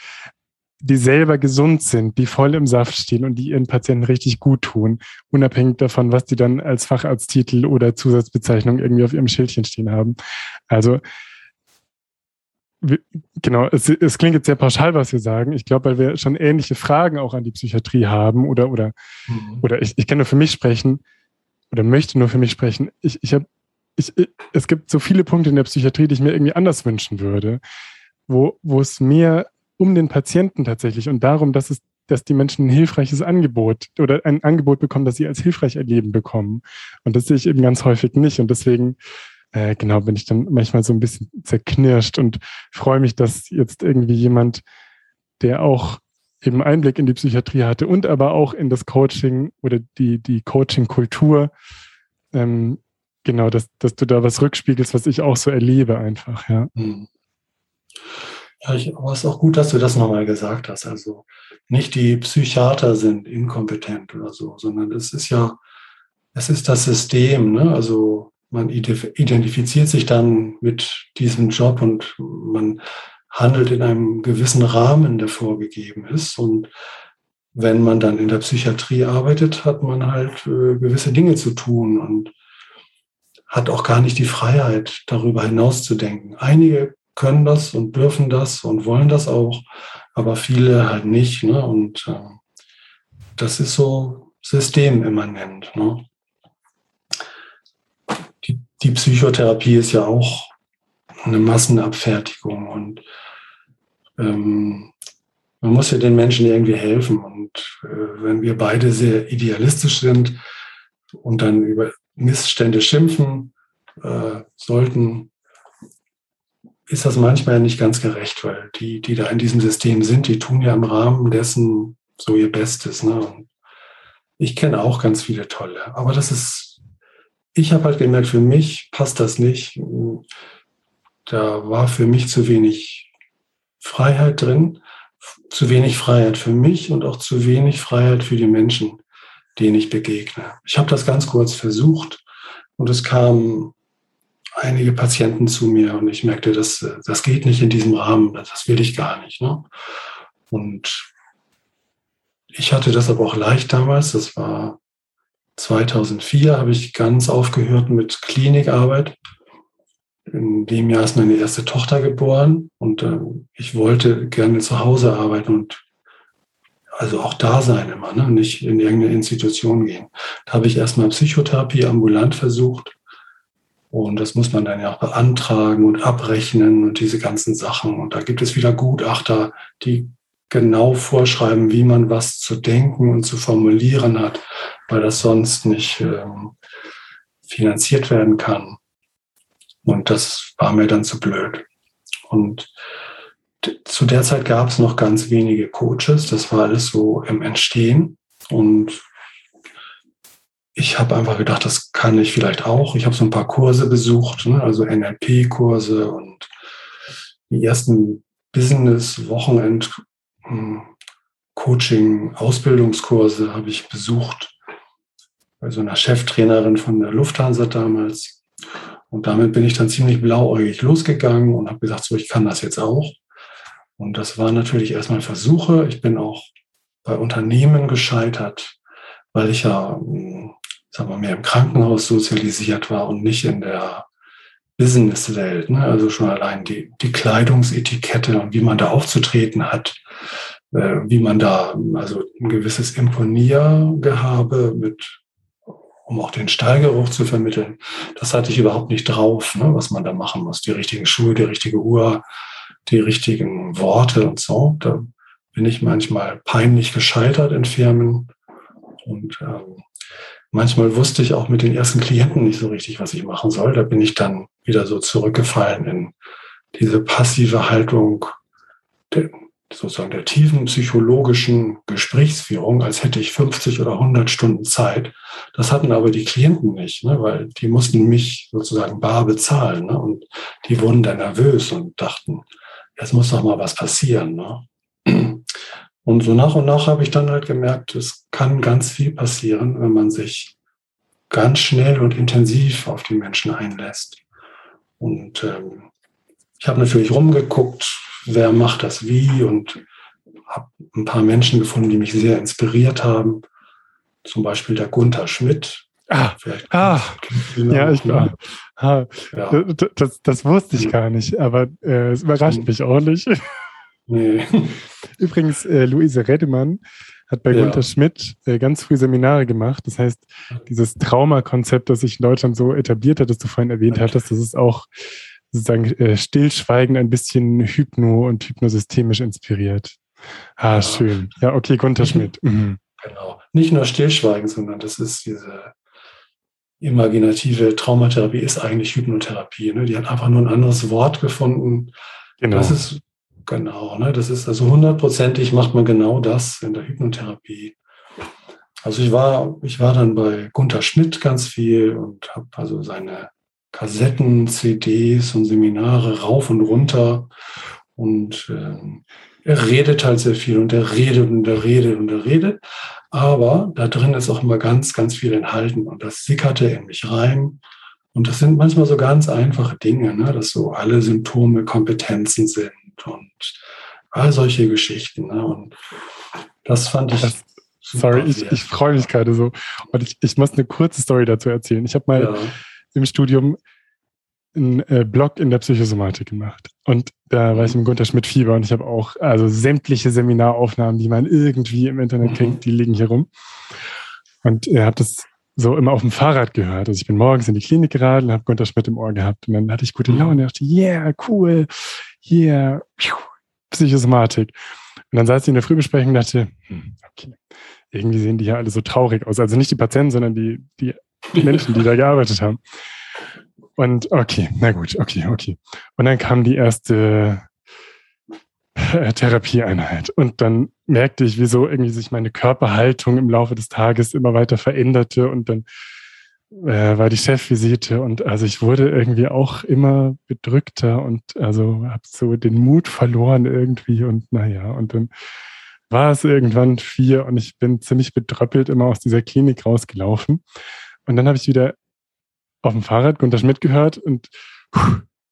die selber gesund sind, die voll im Saft stehen und die ihren Patienten richtig gut tun, unabhängig davon, was die dann als Facharzttitel oder Zusatzbezeichnung irgendwie auf ihrem Schildchen stehen haben. Also genau, es, es klingt jetzt sehr pauschal, was wir sagen. Ich glaube, weil wir schon ähnliche Fragen auch an die Psychiatrie haben oder oder mhm. oder ich, ich kann nur für mich sprechen oder möchte nur für mich sprechen. Ich, ich habe ich, es gibt so viele Punkte in der Psychiatrie, die ich mir irgendwie anders wünschen würde, wo, wo es mehr um den Patienten tatsächlich und darum, dass es dass die Menschen ein hilfreiches Angebot oder ein Angebot bekommen, das sie als hilfreich erleben bekommen. Und das sehe ich eben ganz häufig nicht. Und deswegen, äh, genau, bin ich dann manchmal so ein bisschen zerknirscht und freue mich, dass jetzt irgendwie jemand, der auch eben Einblick in die Psychiatrie hatte und aber auch in das Coaching oder die, die Coaching-Kultur, ähm, genau, dass, dass du da was rückspiegelst, was ich auch so erlebe einfach, ja. Hm. Ja, ich, aber es ist auch gut, dass du das nochmal gesagt hast. Also nicht die Psychiater sind inkompetent oder so, sondern es ist ja, es ist das System, ne? Also man identifiziert sich dann mit diesem Job und man handelt in einem gewissen Rahmen, der vorgegeben ist. Und wenn man dann in der Psychiatrie arbeitet, hat man halt äh, gewisse Dinge zu tun und hat auch gar nicht die Freiheit, darüber hinaus zu denken. Einige können das und dürfen das und wollen das auch, aber viele halt nicht. Ne? Und äh, das ist so systemimmanent. Ne? Die, Psychotherapie ist ja auch eine Massenabfertigung und ähm, man muss ja den Menschen irgendwie helfen. Und äh, wenn wir beide sehr idealistisch sind und dann über Missstände schimpfen äh, sollten, ist das manchmal nicht ganz gerecht, weil die, die da in diesem System sind, die tun ja im Rahmen dessen so ihr Bestes. Ne? Ich kenne auch ganz viele tolle, aber das ist, ich habe halt gemerkt, für mich passt das nicht. Da war für mich zu wenig Freiheit drin, zu wenig Freiheit für mich und auch zu wenig Freiheit für die Menschen denen ich begegne. Ich habe das ganz kurz versucht und es kamen einige Patienten zu mir und ich merkte, das, das geht nicht in diesem Rahmen, das will ich gar nicht. Ne? Und ich hatte das aber auch leicht damals, das war 2004, habe ich ganz aufgehört mit Klinikarbeit. In dem Jahr ist meine erste Tochter geboren und äh, ich wollte gerne zu Hause arbeiten und also auch da sein immer, ne? nicht in irgendeine Institution gehen. Da habe ich erstmal Psychotherapie ambulant versucht. Und das muss man dann ja auch beantragen und abrechnen und diese ganzen Sachen. Und da gibt es wieder Gutachter, die genau vorschreiben, wie man was zu denken und zu formulieren hat, weil das sonst nicht ähm, finanziert werden kann. Und das war mir dann zu blöd. Und zu der Zeit gab es noch ganz wenige Coaches. Das war alles so im Entstehen. Und ich habe einfach gedacht, das kann ich vielleicht auch. Ich habe so ein paar Kurse besucht, ne? also NLP-Kurse und die ersten Business-Wochenend-Coaching-Ausbildungskurse hm, habe ich besucht bei so einer Cheftrainerin von der Lufthansa damals. Und damit bin ich dann ziemlich blauäugig losgegangen und habe gesagt, so, ich kann das jetzt auch. Und das war natürlich erstmal Versuche. Ich bin auch bei Unternehmen gescheitert, weil ich ja, hm, sagen wir mehr im Krankenhaus sozialisiert war und nicht in der Businesswelt. Ne? Also schon allein die, die Kleidungsetikette und wie man da aufzutreten hat, äh, wie man da, also ein gewisses Imponiergehabe mit um auch den Stallgeruch zu vermitteln. Das hatte ich überhaupt nicht drauf, ne, was man da machen muss. Die richtigen Schuhe, die richtige Uhr, die richtigen Worte und so. Da bin ich manchmal peinlich gescheitert in Firmen. Und ähm, manchmal wusste ich auch mit den ersten Klienten nicht so richtig, was ich machen soll. Da bin ich dann wieder so zurückgefallen in diese passive Haltung, der, sozusagen der tiefen psychologischen Gesprächsführung, als hätte ich 50 oder 100 Stunden Zeit. Das hatten aber die Klienten nicht, ne, weil die mussten mich sozusagen bar bezahlen. Ne, und die wurden dann nervös und dachten, jetzt muss doch mal was passieren. Ne. Und so nach und nach habe ich dann halt gemerkt, es kann ganz viel passieren, wenn man sich ganz schnell und intensiv auf die Menschen einlässt. Und ähm, ich habe natürlich rumgeguckt, wer macht das wie und habe ein paar Menschen gefunden, die mich sehr inspiriert haben. Zum Beispiel der Gunther Schmidt. Ah, ah ja, ich war. Ah, ja. Das, das, wusste ich gar nicht, aber äh, es überrascht mich auch nicht. Nee. Übrigens, äh, Luise Redemann hat bei ja. Gunther Schmidt äh, ganz früh Seminare gemacht. Das heißt, dieses Traumakonzept, das sich in Deutschland so etabliert hat, das du vorhin erwähnt hattest, das ist auch sozusagen äh, stillschweigen ein bisschen hypno- und hypnosystemisch inspiriert. Ah, ja. schön. Ja, okay, Gunther Schmidt. Mhm. Genau. Nicht nur stillschweigen, sondern das ist diese imaginative Traumatherapie ist eigentlich Hypnotherapie. Ne? Die hat einfach nur ein anderes Wort gefunden. Genau. Das ist genau, ne? Das ist also hundertprozentig macht man genau das in der Hypnotherapie. Also ich war, ich war dann bei Gunther Schmidt ganz viel und habe also seine Kassetten, CDs und Seminare rauf und runter. Und äh, er redet halt sehr viel und er redet und er redet und er redet. Aber da drin ist auch immer ganz, ganz viel enthalten und das sickerte in mich rein. Und das sind manchmal so ganz einfache Dinge, ne? dass so alle Symptome Kompetenzen sind und all solche Geschichten. Ne? Und das fand ich. Das, sorry, ich, ich freue mich gerade so. Und ich, ich muss eine kurze Story dazu erzählen. Ich habe mal ja im Studium einen äh, Blog in der Psychosomatik gemacht. Und da war ich im Gunter Schmidt Fieber und ich habe auch, also sämtliche Seminaraufnahmen, die man irgendwie im Internet mhm. kriegt, die liegen hier rum. Und ihr habt das so immer auf dem Fahrrad gehört. Also ich bin morgens in die Klinik geradelt und habe Gunter Schmidt im Ohr gehabt. Und dann hatte ich gute Laune und dachte, yeah, cool, yeah, Psychosomatik. Und dann saß ich in der Frühbesprechung und dachte, hm, okay, irgendwie sehen die ja alle so traurig aus. Also nicht die Patienten, sondern die, die Menschen, die da gearbeitet haben. Und okay, na gut, okay, okay. Und dann kam die erste äh, Therapieeinheit. Und dann merkte ich, wieso irgendwie sich meine Körperhaltung im Laufe des Tages immer weiter veränderte. Und dann äh, war die Chefvisite und also ich wurde irgendwie auch immer bedrückter und also habe so den Mut verloren irgendwie und naja, und dann war es irgendwann vier und ich bin ziemlich bedröppelt immer aus dieser Klinik rausgelaufen. Und dann habe ich wieder auf dem Fahrrad Gunter Schmidt gehört und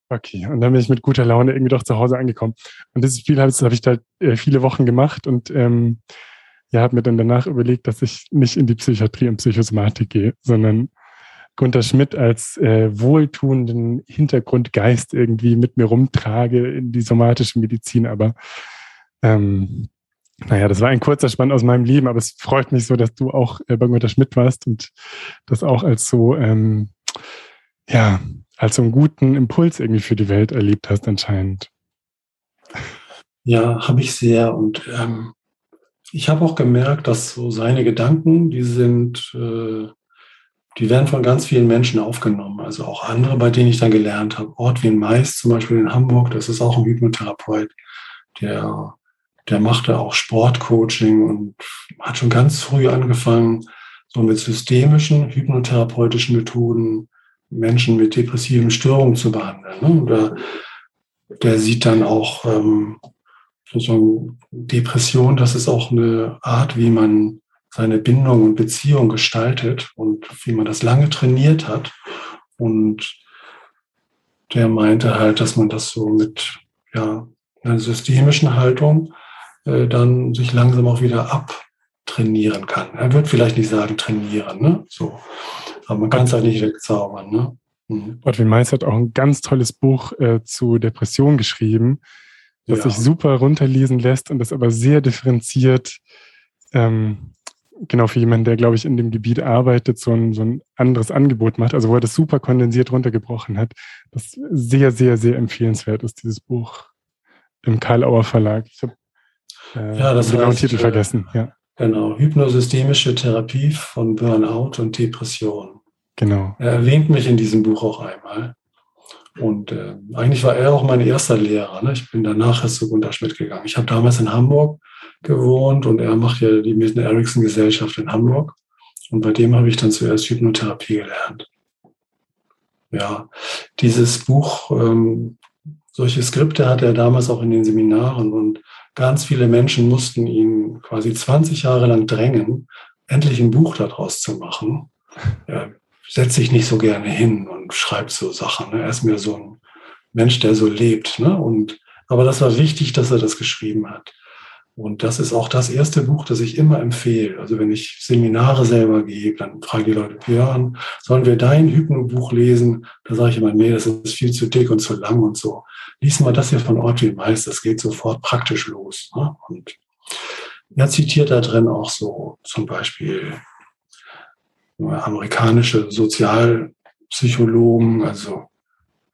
okay, und dann bin ich mit guter Laune irgendwie doch zu Hause angekommen. Und das Spiel habe hab ich da äh, viele Wochen gemacht und ähm, ja, habe mir dann danach überlegt, dass ich nicht in die Psychiatrie und Psychosomatik gehe, sondern Gunter Schmidt als äh, wohltuenden Hintergrundgeist irgendwie mit mir rumtrage in die somatische Medizin. Aber ähm, naja, das war ein kurzer Spann aus meinem Leben, aber es freut mich so, dass du auch äh, bei Gunter Schmidt warst und das auch als so, ähm, ja, als so einen guten Impuls irgendwie für die Welt erlebt hast anscheinend. Ja, habe ich sehr. Und ähm, ich habe auch gemerkt, dass so seine Gedanken, die sind, äh, die werden von ganz vielen Menschen aufgenommen. Also auch andere, bei denen ich dann gelernt habe. Ort wie in Mais, zum Beispiel in Hamburg, das ist auch ein Hypnotherapeut, der der machte auch Sportcoaching und hat schon ganz früh angefangen, so mit systemischen hypnotherapeutischen Methoden Menschen mit depressiven Störungen zu behandeln. Ne? Der, der sieht dann auch ähm, sozusagen Depression, das ist auch eine Art, wie man seine Bindung und Beziehung gestaltet und wie man das lange trainiert hat. Und der meinte halt, dass man das so mit ja, einer systemischen Haltung äh, dann sich langsam auch wieder abtrainieren kann. Er wird vielleicht nicht sagen trainieren, ne? So. Aber man kann es halt nicht wegzaubern, ne? Mhm. Ottwin Mais hat auch ein ganz tolles Buch äh, zu Depression geschrieben, das ja. sich super runterlesen lässt und das aber sehr differenziert ähm, genau für jemanden, der, glaube ich, in dem Gebiet arbeitet, so ein, so ein anderes Angebot macht, also wo er das super kondensiert runtergebrochen hat, das sehr, sehr, sehr empfehlenswert ist, dieses Buch im Karl-Auer Verlag. Ich habe äh, ja, das den heißt, Titel äh, vergessen. Ja. Genau, hypnosystemische Therapie von Burnout und Depression. Genau. Er erwähnt mich in diesem Buch auch einmal. Und äh, eigentlich war er auch mein erster Lehrer. Ne? Ich bin danach erst zu Gunter Schmidt gegangen. Ich habe damals in Hamburg gewohnt und er macht ja die Milton Erickson Gesellschaft in Hamburg. Und bei dem habe ich dann zuerst Hypnotherapie gelernt. Ja, dieses Buch, ähm, solche Skripte hatte er damals auch in den Seminaren und ganz viele Menschen mussten ihn quasi 20 Jahre lang drängen, endlich ein Buch daraus zu machen. Er setzt sich nicht so gerne hin und schreibt so Sachen. Ne? Er ist mir so ein Mensch, der so lebt. Ne? Und, aber das war wichtig, dass er das geschrieben hat. Und das ist auch das erste Buch, das ich immer empfehle. Also wenn ich Seminare selber gebe, dann fragen die Leute, Björn, sollen wir dein Hypnobuch lesen? Da sage ich immer, nee, das ist viel zu dick und zu lang und so. Lies mal das hier von Audrey Miles, das geht sofort praktisch los. Ne? Und er zitiert da drin auch so zum Beispiel amerikanische Sozialpsychologen, also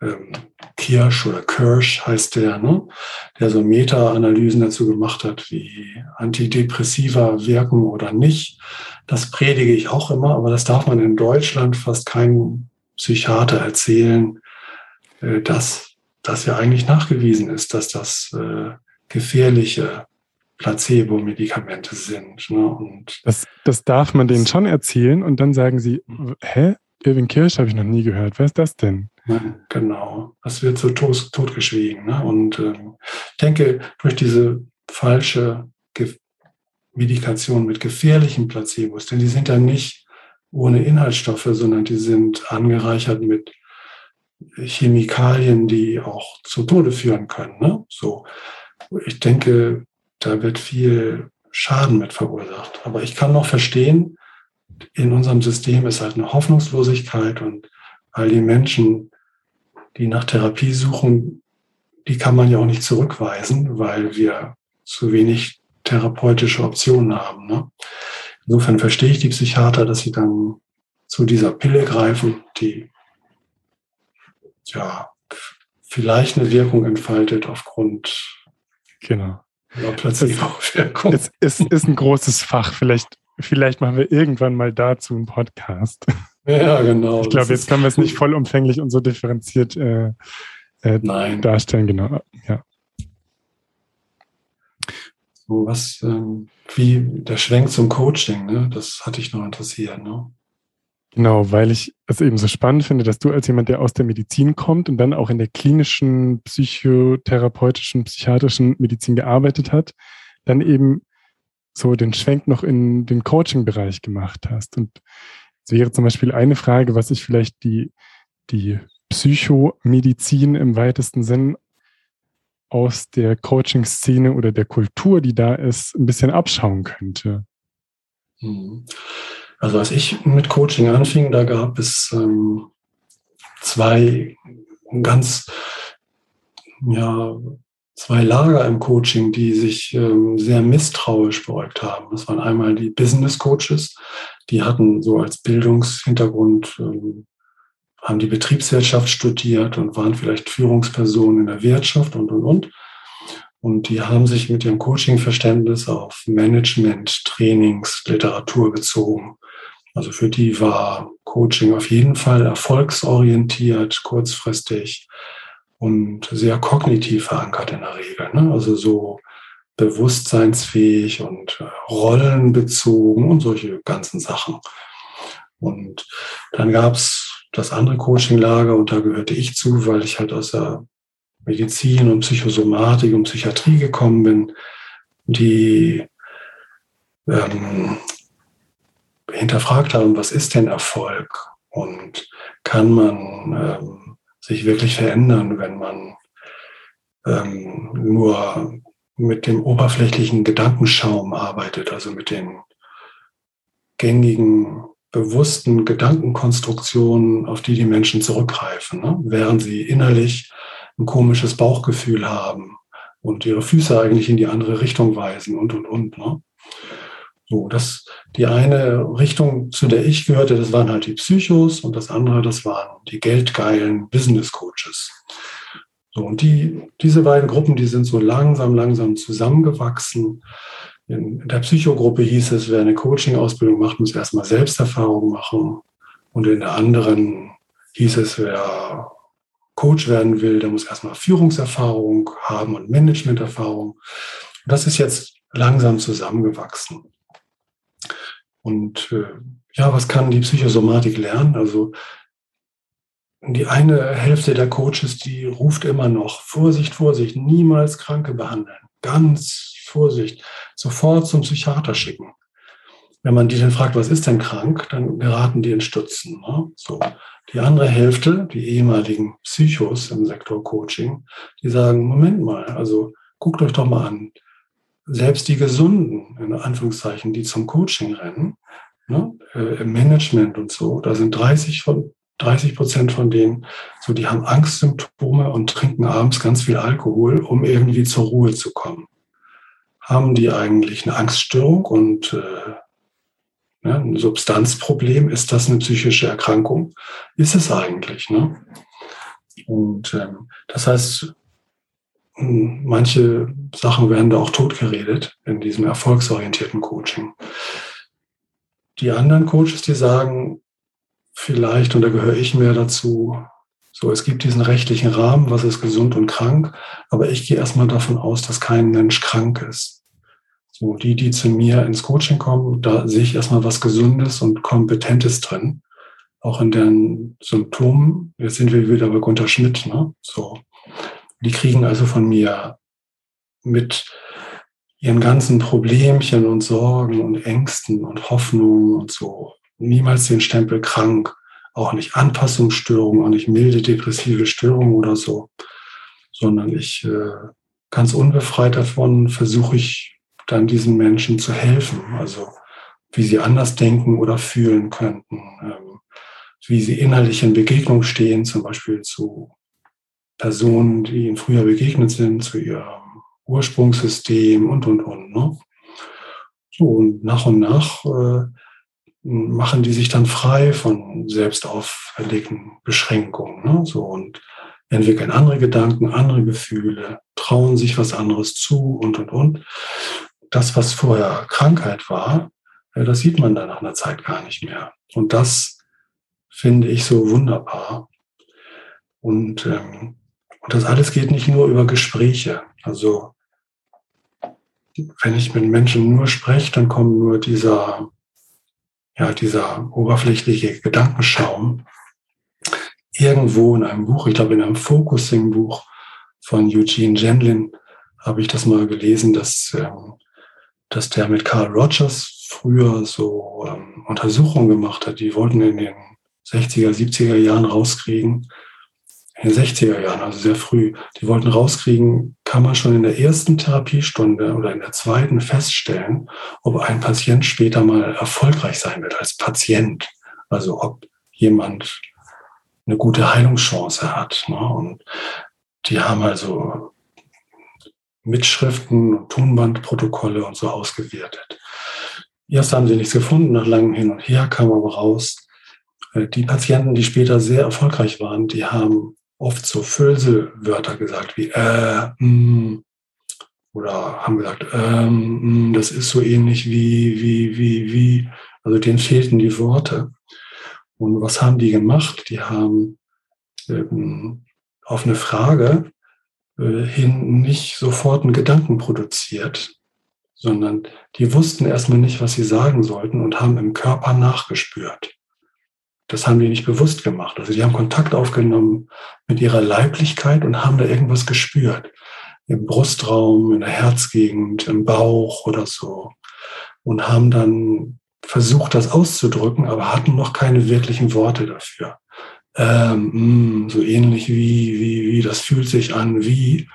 ähm, Kirsch oder Kirsch heißt der, ne? der so Meta-Analysen dazu gemacht hat, wie Antidepressiva wirken oder nicht. Das predige ich auch immer, aber das darf man in Deutschland fast keinem Psychiater erzählen, äh, dass das ja eigentlich nachgewiesen ist, dass das äh, gefährliche Placebo-Medikamente sind. Ne? Und das, das darf man denen schon erzählen und dann sagen sie, hä? Irving Kirsch habe ich noch nie gehört. Wer ist das denn? Genau. Das wird so tot, totgeschwiegen. Ne? Und ähm, ich denke, durch diese falsche Ge Medikation mit gefährlichen Placebos, denn die sind ja nicht ohne Inhaltsstoffe, sondern die sind angereichert mit Chemikalien, die auch zu Tode führen können. Ne? So, ich denke, da wird viel Schaden mit verursacht. Aber ich kann noch verstehen, in unserem System ist halt eine Hoffnungslosigkeit und all die Menschen, die nach Therapie suchen, die kann man ja auch nicht zurückweisen, weil wir zu wenig therapeutische Optionen haben. Ne? Insofern verstehe ich die Psychiater, dass sie dann zu dieser Pille greifen, die ja vielleicht eine Wirkung entfaltet aufgrund genau. Placebo-Wirkung. Es ist, ist ein großes Fach. Vielleicht, vielleicht machen wir irgendwann mal dazu einen Podcast. Ja, genau. Ich glaube, jetzt können wir es nicht vollumfänglich und so differenziert äh, äh, darstellen. Genau. Ja. So was, ähm, wie der Schwenk zum Coaching, ne? das hatte ich noch interessiert. Ne? Genau, weil ich es eben so spannend finde, dass du als jemand, der aus der Medizin kommt und dann auch in der klinischen, psychotherapeutischen, psychiatrischen Medizin gearbeitet hat, dann eben so den Schwenk noch in den Coaching-Bereich gemacht hast. Und es wäre zum Beispiel eine Frage, was ich vielleicht die, die Psychomedizin im weitesten Sinn aus der Coaching-Szene oder der Kultur, die da ist, ein bisschen abschauen könnte. Mhm. Also als ich mit Coaching anfing, da gab es ähm, zwei ganz, ja, zwei Lager im Coaching, die sich ähm, sehr misstrauisch beäugt haben. Das waren einmal die Business Coaches, die hatten so als Bildungshintergrund, ähm, haben die Betriebswirtschaft studiert und waren vielleicht Führungspersonen in der Wirtschaft und, und, und. Und die haben sich mit ihrem Coaching-Verständnis auf Management, Trainings, Literatur bezogen. Also für die war Coaching auf jeden Fall erfolgsorientiert, kurzfristig und sehr kognitiv verankert in der Regel. Ne? Also so bewusstseinsfähig und äh, rollenbezogen und solche ganzen Sachen. Und dann gab es das andere Coaching-Lager und da gehörte ich zu, weil ich halt aus der Medizin und Psychosomatik und Psychiatrie gekommen bin, die ähm, hinterfragt haben, was ist denn Erfolg und kann man ähm, sich wirklich verändern, wenn man ähm, nur mit dem oberflächlichen Gedankenschaum arbeitet, also mit den gängigen, bewussten Gedankenkonstruktionen, auf die die Menschen zurückgreifen, ne? während sie innerlich ein komisches Bauchgefühl haben und ihre Füße eigentlich in die andere Richtung weisen und, und, und. Ne? So, das, die eine Richtung, zu der ich gehörte, das waren halt die Psychos und das andere, das waren die geldgeilen Business Coaches. So, und die, diese beiden Gruppen, die sind so langsam, langsam zusammengewachsen. In der Psychogruppe hieß es, wer eine Coaching-Ausbildung macht, muss erstmal Selbsterfahrung machen. Und in der anderen hieß es, wer Coach werden will, der muss erstmal Führungserfahrung haben und Managementerfahrung. Das ist jetzt langsam zusammengewachsen. Und äh, ja, was kann die Psychosomatik lernen? Also die eine Hälfte der Coaches, die ruft immer noch, Vorsicht, Vorsicht, niemals Kranke behandeln. Ganz Vorsicht, sofort zum Psychiater schicken. Wenn man die dann fragt, was ist denn krank, dann geraten die in Stutzen. Ne? So. Die andere Hälfte, die ehemaligen Psychos im Sektor Coaching, die sagen, Moment mal, also guckt euch doch mal an, selbst die Gesunden, in Anführungszeichen, die zum Coaching rennen, ne, äh, im Management und so, da sind 30 von 30 Prozent von denen, so die haben Angstsymptome und trinken abends ganz viel Alkohol, um irgendwie zur Ruhe zu kommen. Haben die eigentlich eine Angststörung und äh, ne, ein Substanzproblem? Ist das eine psychische Erkrankung? Ist es eigentlich. Ne? Und ähm, das heißt, manche Sachen werden da auch totgeredet in diesem erfolgsorientierten Coaching. Die anderen Coaches, die sagen, vielleicht, und da gehöre ich mehr dazu, so, es gibt diesen rechtlichen Rahmen, was ist gesund und krank, aber ich gehe erstmal davon aus, dass kein Mensch krank ist. So, die, die zu mir ins Coaching kommen, da sehe ich erstmal was Gesundes und Kompetentes drin. Auch in den Symptomen. Jetzt sind wir wieder bei Gunter Schmidt, ne? So. Die kriegen also von mir mit ihren ganzen Problemchen und Sorgen und Ängsten und Hoffnungen und so niemals den Stempel krank, auch nicht Anpassungsstörungen, auch nicht milde depressive Störungen oder so, sondern ich äh, ganz unbefreit davon versuche ich dann diesen Menschen zu helfen, also wie sie anders denken oder fühlen könnten, ähm, wie sie innerlich in Begegnung stehen, zum Beispiel zu Personen, die ihnen früher begegnet sind, zu ihrem Ursprungssystem und, und, und. Ne? So, und nach und nach äh, machen die sich dann frei von selbst auferlegten Beschränkungen. Ne? So, und entwickeln andere Gedanken, andere Gefühle, trauen sich was anderes zu und, und, und. Das, was vorher Krankheit war, das sieht man dann nach einer Zeit gar nicht mehr. Und das finde ich so wunderbar. Und ähm, und das alles geht nicht nur über Gespräche. Also wenn ich mit Menschen nur spreche, dann kommt nur dieser, ja, dieser oberflächliche Gedankenschaum. Irgendwo in einem Buch, ich glaube in einem Focusing-Buch von Eugene Genlin, habe ich das mal gelesen, dass, ähm, dass der mit Carl Rogers früher so ähm, Untersuchungen gemacht hat. Die wollten in den 60er, 70er Jahren rauskriegen, in den 60er Jahren, also sehr früh, die wollten rauskriegen, kann man schon in der ersten Therapiestunde oder in der zweiten feststellen, ob ein Patient später mal erfolgreich sein wird als Patient. Also ob jemand eine gute Heilungschance hat. Ne? Und die haben also Mitschriften und Tonbandprotokolle und so ausgewertet. Erst haben sie nichts gefunden, nach langem Hin und Her kam aber raus, äh, die Patienten, die später sehr erfolgreich waren, die haben oft so Füllselwörter gesagt wie äh, mh, oder haben gesagt, ähm, mh, das ist so ähnlich wie, wie, wie, wie. Also denen fehlten die Worte. Und was haben die gemacht? Die haben ähm, auf eine Frage äh, hin nicht sofort einen Gedanken produziert, sondern die wussten erstmal nicht, was sie sagen sollten und haben im Körper nachgespürt. Das haben die nicht bewusst gemacht. Also die haben Kontakt aufgenommen mit ihrer Leiblichkeit und haben da irgendwas gespürt. Im Brustraum, in der Herzgegend, im Bauch oder so. Und haben dann versucht, das auszudrücken, aber hatten noch keine wirklichen Worte dafür. Ähm, mh, hm, so ähnlich wie, wie, wie, das fühlt sich an, wie.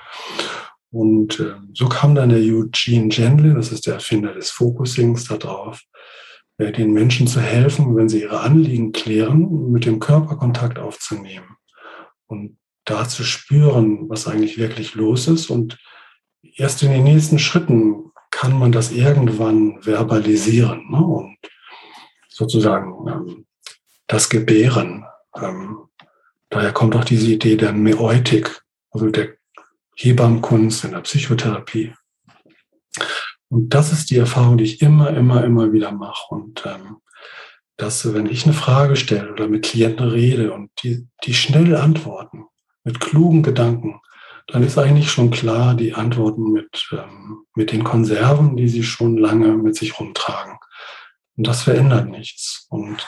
Und äh, so kam dann der Eugene Gendlin, das ist der Erfinder des Focusings, da drauf, äh, den Menschen zu helfen, wenn sie ihre Anliegen klären, mit dem Körper Kontakt aufzunehmen und da zu spüren, was eigentlich wirklich los ist. Und erst in den nächsten Schritten kann man das irgendwann verbalisieren ne? und sozusagen ähm, das Gebären. Ähm, daher kommt auch diese Idee der Mäeutik, also der Hebammenkunst in der Psychotherapie. Und das ist die Erfahrung, die ich immer, immer, immer wieder mache. Und ähm, dass, wenn ich eine Frage stelle oder mit Klienten rede und die, die schnell antworten, mit klugen Gedanken, dann ist eigentlich schon klar, die antworten mit, ähm, mit den Konserven, die sie schon lange mit sich rumtragen. Und das verändert nichts. Und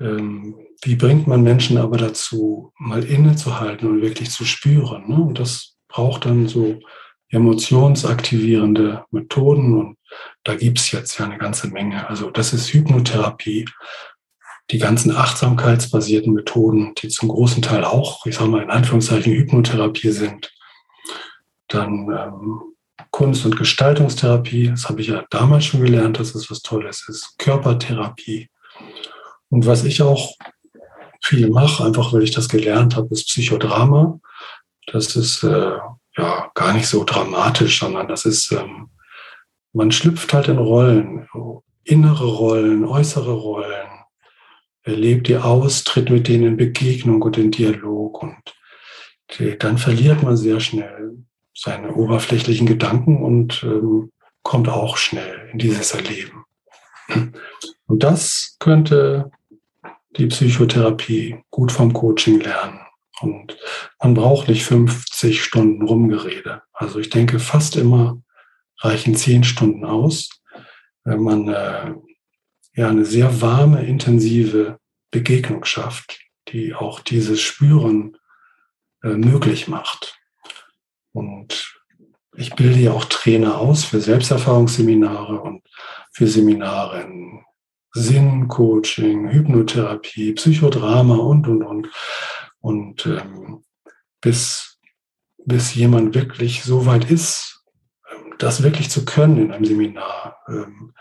ähm, wie bringt man Menschen aber dazu, mal innezuhalten und wirklich zu spüren? Ne? Und das braucht dann so emotionsaktivierende Methoden und da gibt's jetzt ja eine ganze Menge. Also das ist Hypnotherapie, die ganzen achtsamkeitsbasierten Methoden, die zum großen Teil auch, ich sage mal in Anführungszeichen, Hypnotherapie sind. Dann ähm, Kunst- und Gestaltungstherapie, das habe ich ja damals schon gelernt, dass es was Tolles ist. Körpertherapie. Und was ich auch viel mache, einfach weil ich das gelernt habe, ist Psychodrama. Das ist äh, ja gar nicht so dramatisch, sondern das ist, ähm, man schlüpft halt in Rollen, innere Rollen, äußere Rollen, erlebt die aus, tritt mit denen in Begegnung und in Dialog und die, dann verliert man sehr schnell seine oberflächlichen Gedanken und ähm, kommt auch schnell in dieses Erleben. Und das könnte die Psychotherapie gut vom Coaching lernen. Und man braucht nicht 50 Stunden Rumgerede. Also ich denke, fast immer reichen 10 Stunden aus, wenn man äh, ja eine sehr warme, intensive Begegnung schafft, die auch dieses Spüren äh, möglich macht. Und ich bilde ja auch Trainer aus für Selbsterfahrungsseminare und für Seminare in Sinncoaching, Hypnotherapie, Psychodrama und, und, und. Und ähm, bis, bis jemand wirklich so weit ist, ähm, das wirklich zu können in einem Seminar ähm,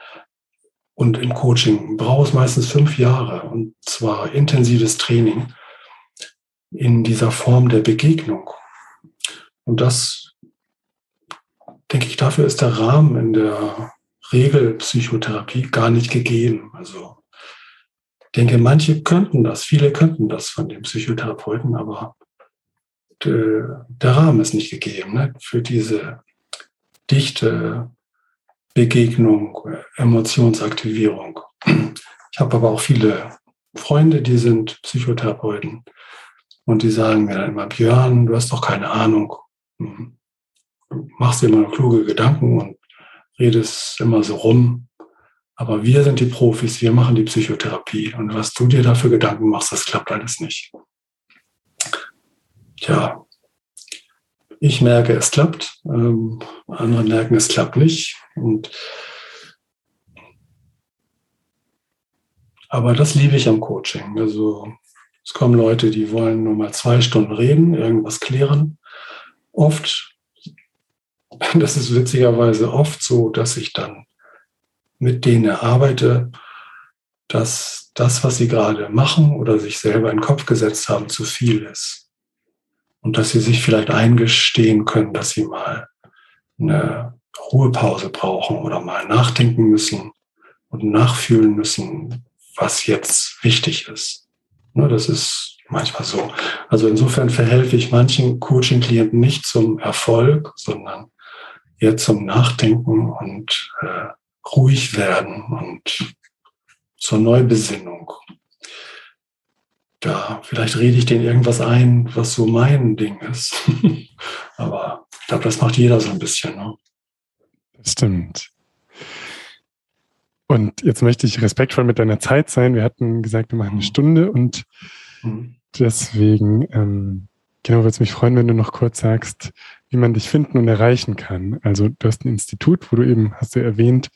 und im Coaching, braucht es meistens fünf Jahre und zwar intensives Training in dieser Form der Begegnung. Und das, denke ich, dafür ist der Rahmen in der Regelpsychotherapie gar nicht gegeben. Also denke, manche könnten das, viele könnten das von den Psychotherapeuten, aber der, der Rahmen ist nicht gegeben ne, für diese dichte Begegnung, Emotionsaktivierung. Ich habe aber auch viele Freunde, die sind Psychotherapeuten und die sagen mir dann immer, Björn, du hast doch keine Ahnung. Du machst dir immer kluge Gedanken und redest immer so rum. Aber wir sind die Profis, wir machen die Psychotherapie. Und was du dir dafür Gedanken machst, das klappt alles nicht. Tja, ich merke, es klappt. Ähm, andere merken, es klappt nicht. Und aber das liebe ich am Coaching. Also es kommen Leute, die wollen nur mal zwei Stunden reden, irgendwas klären. Oft, das ist witzigerweise oft so, dass ich dann mit denen erarbeite, dass das, was sie gerade machen oder sich selber in den Kopf gesetzt haben, zu viel ist. Und dass sie sich vielleicht eingestehen können, dass sie mal eine Ruhepause brauchen oder mal nachdenken müssen und nachfühlen müssen, was jetzt wichtig ist. Ne, das ist manchmal so. Also insofern verhelfe ich manchen Coaching-Klienten nicht zum Erfolg, sondern eher zum Nachdenken und äh, ruhig werden und zur Neubesinnung. Da, vielleicht rede ich denen irgendwas ein, was so mein Ding ist. Aber ich glaube, das macht jeder so ein bisschen. Ne? Das stimmt. Und jetzt möchte ich respektvoll mit deiner Zeit sein. Wir hatten gesagt, wir machen eine. Stunde und mhm. deswegen, ähm, genau, würde es mich freuen, wenn du noch kurz sagst, wie man dich finden und erreichen kann. Also du hast ein Institut, wo du eben, hast du erwähnt,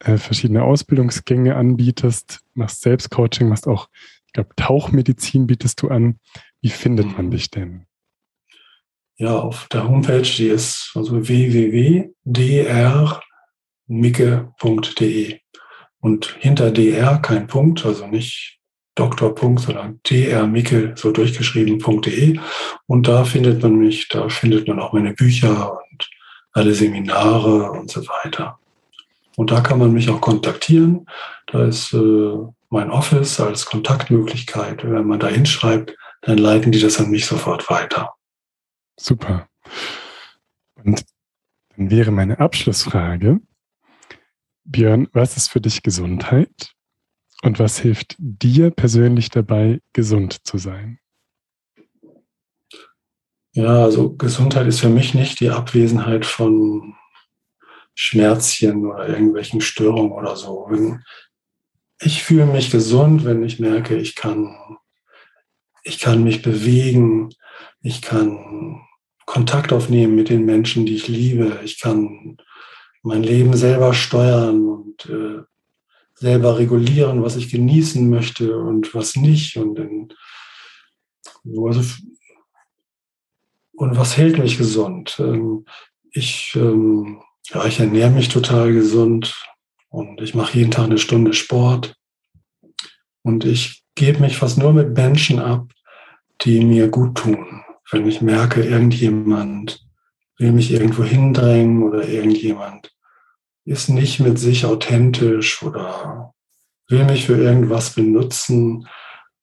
äh, verschiedene Ausbildungsgänge anbietest, machst Selbstcoaching, machst auch, ich glaube, Tauchmedizin bietest du an. Wie findet man mhm. dich denn? Ja, auf der Homepage, die ist also www.drmicke.de und hinter dr kein Punkt, also nicht Dr. sondern drmicke, so durchgeschrieben.de und da findet man mich, da findet man auch meine Bücher und alle Seminare und so weiter. Und da kann man mich auch kontaktieren. Da ist äh, mein Office als Kontaktmöglichkeit. Wenn man da hinschreibt, dann leiten die das an mich sofort weiter. Super. Und dann wäre meine Abschlussfrage, Björn, was ist für dich Gesundheit? Und was hilft dir persönlich dabei, gesund zu sein? Ja, also Gesundheit ist für mich nicht die Abwesenheit von Schmerzchen oder irgendwelchen Störungen oder so. Ich fühle mich gesund, wenn ich merke, ich kann, ich kann mich bewegen, ich kann Kontakt aufnehmen mit den Menschen, die ich liebe, ich kann mein Leben selber steuern und äh, selber regulieren, was ich genießen möchte und was nicht. Und, in, also, und was hält mich gesund? Ähm, ich, ähm, ja, ich ernähre mich total gesund und ich mache jeden Tag eine Stunde Sport. Und ich gebe mich fast nur mit Menschen ab, die mir gut tun. Wenn ich merke, irgendjemand will mich irgendwo hindrängen oder irgendjemand ist nicht mit sich authentisch oder will mich für irgendwas benutzen,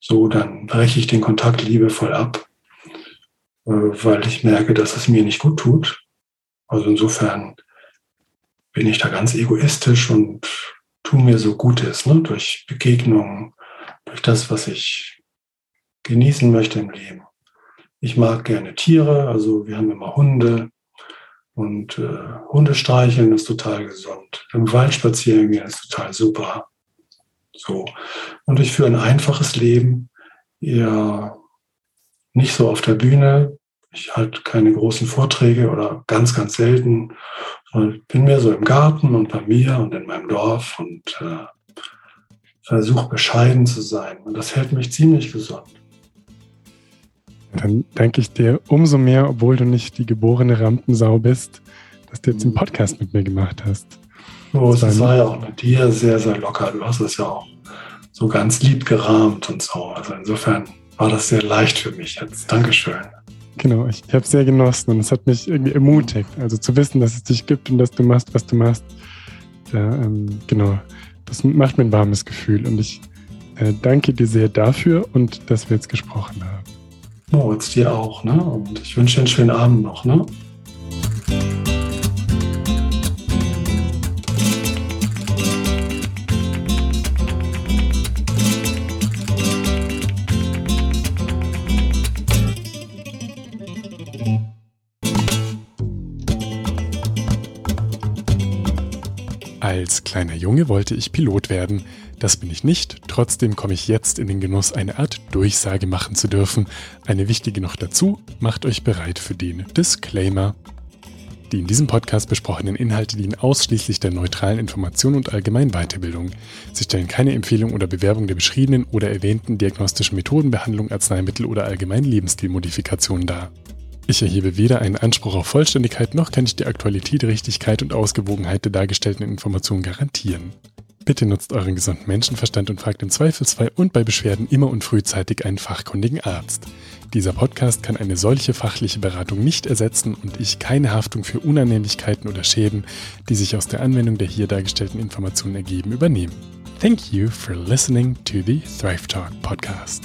so dann breche ich den Kontakt liebevoll ab, äh, weil ich merke, dass es mir nicht gut tut. Also insofern bin ich da ganz egoistisch und tue mir so Gutes, ne? durch Begegnungen, durch das, was ich genießen möchte im Leben. Ich mag gerne Tiere, also wir haben immer Hunde, und äh, Hunde streicheln ist total gesund. Im Wald spazieren gehen ist total super. So. Und ich führe ein einfaches Leben, eher nicht so auf der Bühne. Ich halte keine großen Vorträge oder ganz, ganz selten. Und bin mehr so im Garten und bei mir und in meinem Dorf und äh, versuche bescheiden zu sein. Und das hält mich ziemlich gesund. Dann danke ich dir umso mehr, obwohl du nicht die geborene Rampensau bist, dass du jetzt den Podcast mit mir gemacht hast. Oh, das war ja auch mit dir sehr, sehr locker. Du hast es ja auch so ganz lieb gerahmt und so. Also insofern war das sehr leicht für mich jetzt. Dankeschön. Genau, ich, ich habe es sehr genossen und es hat mich irgendwie ermutigt. Also zu wissen, dass es dich gibt und dass du machst, was du machst. Da, ähm, genau, das macht mir ein warmes Gefühl und ich äh, danke dir sehr dafür und dass wir jetzt gesprochen haben. Moritz, dir auch. Ne? Und ich wünsche dir einen schönen Abend noch. Ne? Kleiner Junge wollte ich Pilot werden. Das bin ich nicht, trotzdem komme ich jetzt in den Genuss, eine Art Durchsage machen zu dürfen. Eine wichtige noch dazu, macht euch bereit für den Disclaimer. Die in diesem Podcast besprochenen Inhalte dienen ausschließlich der neutralen Information und allgemeinen Weiterbildung. Sie stellen keine Empfehlung oder Bewerbung der beschriebenen oder erwähnten diagnostischen Methoden, Behandlung, Arzneimittel oder allgemeinen Lebensstilmodifikationen dar. Ich erhebe weder einen Anspruch auf Vollständigkeit noch kann ich die Aktualität, Richtigkeit und Ausgewogenheit der dargestellten Informationen garantieren. Bitte nutzt euren gesunden Menschenverstand und fragt im Zweifelsfall und bei Beschwerden immer und frühzeitig einen fachkundigen Arzt. Dieser Podcast kann eine solche fachliche Beratung nicht ersetzen und ich keine Haftung für Unannehmlichkeiten oder Schäden, die sich aus der Anwendung der hier dargestellten Informationen ergeben, übernehmen. Thank you for listening to the Thrive Talk podcast.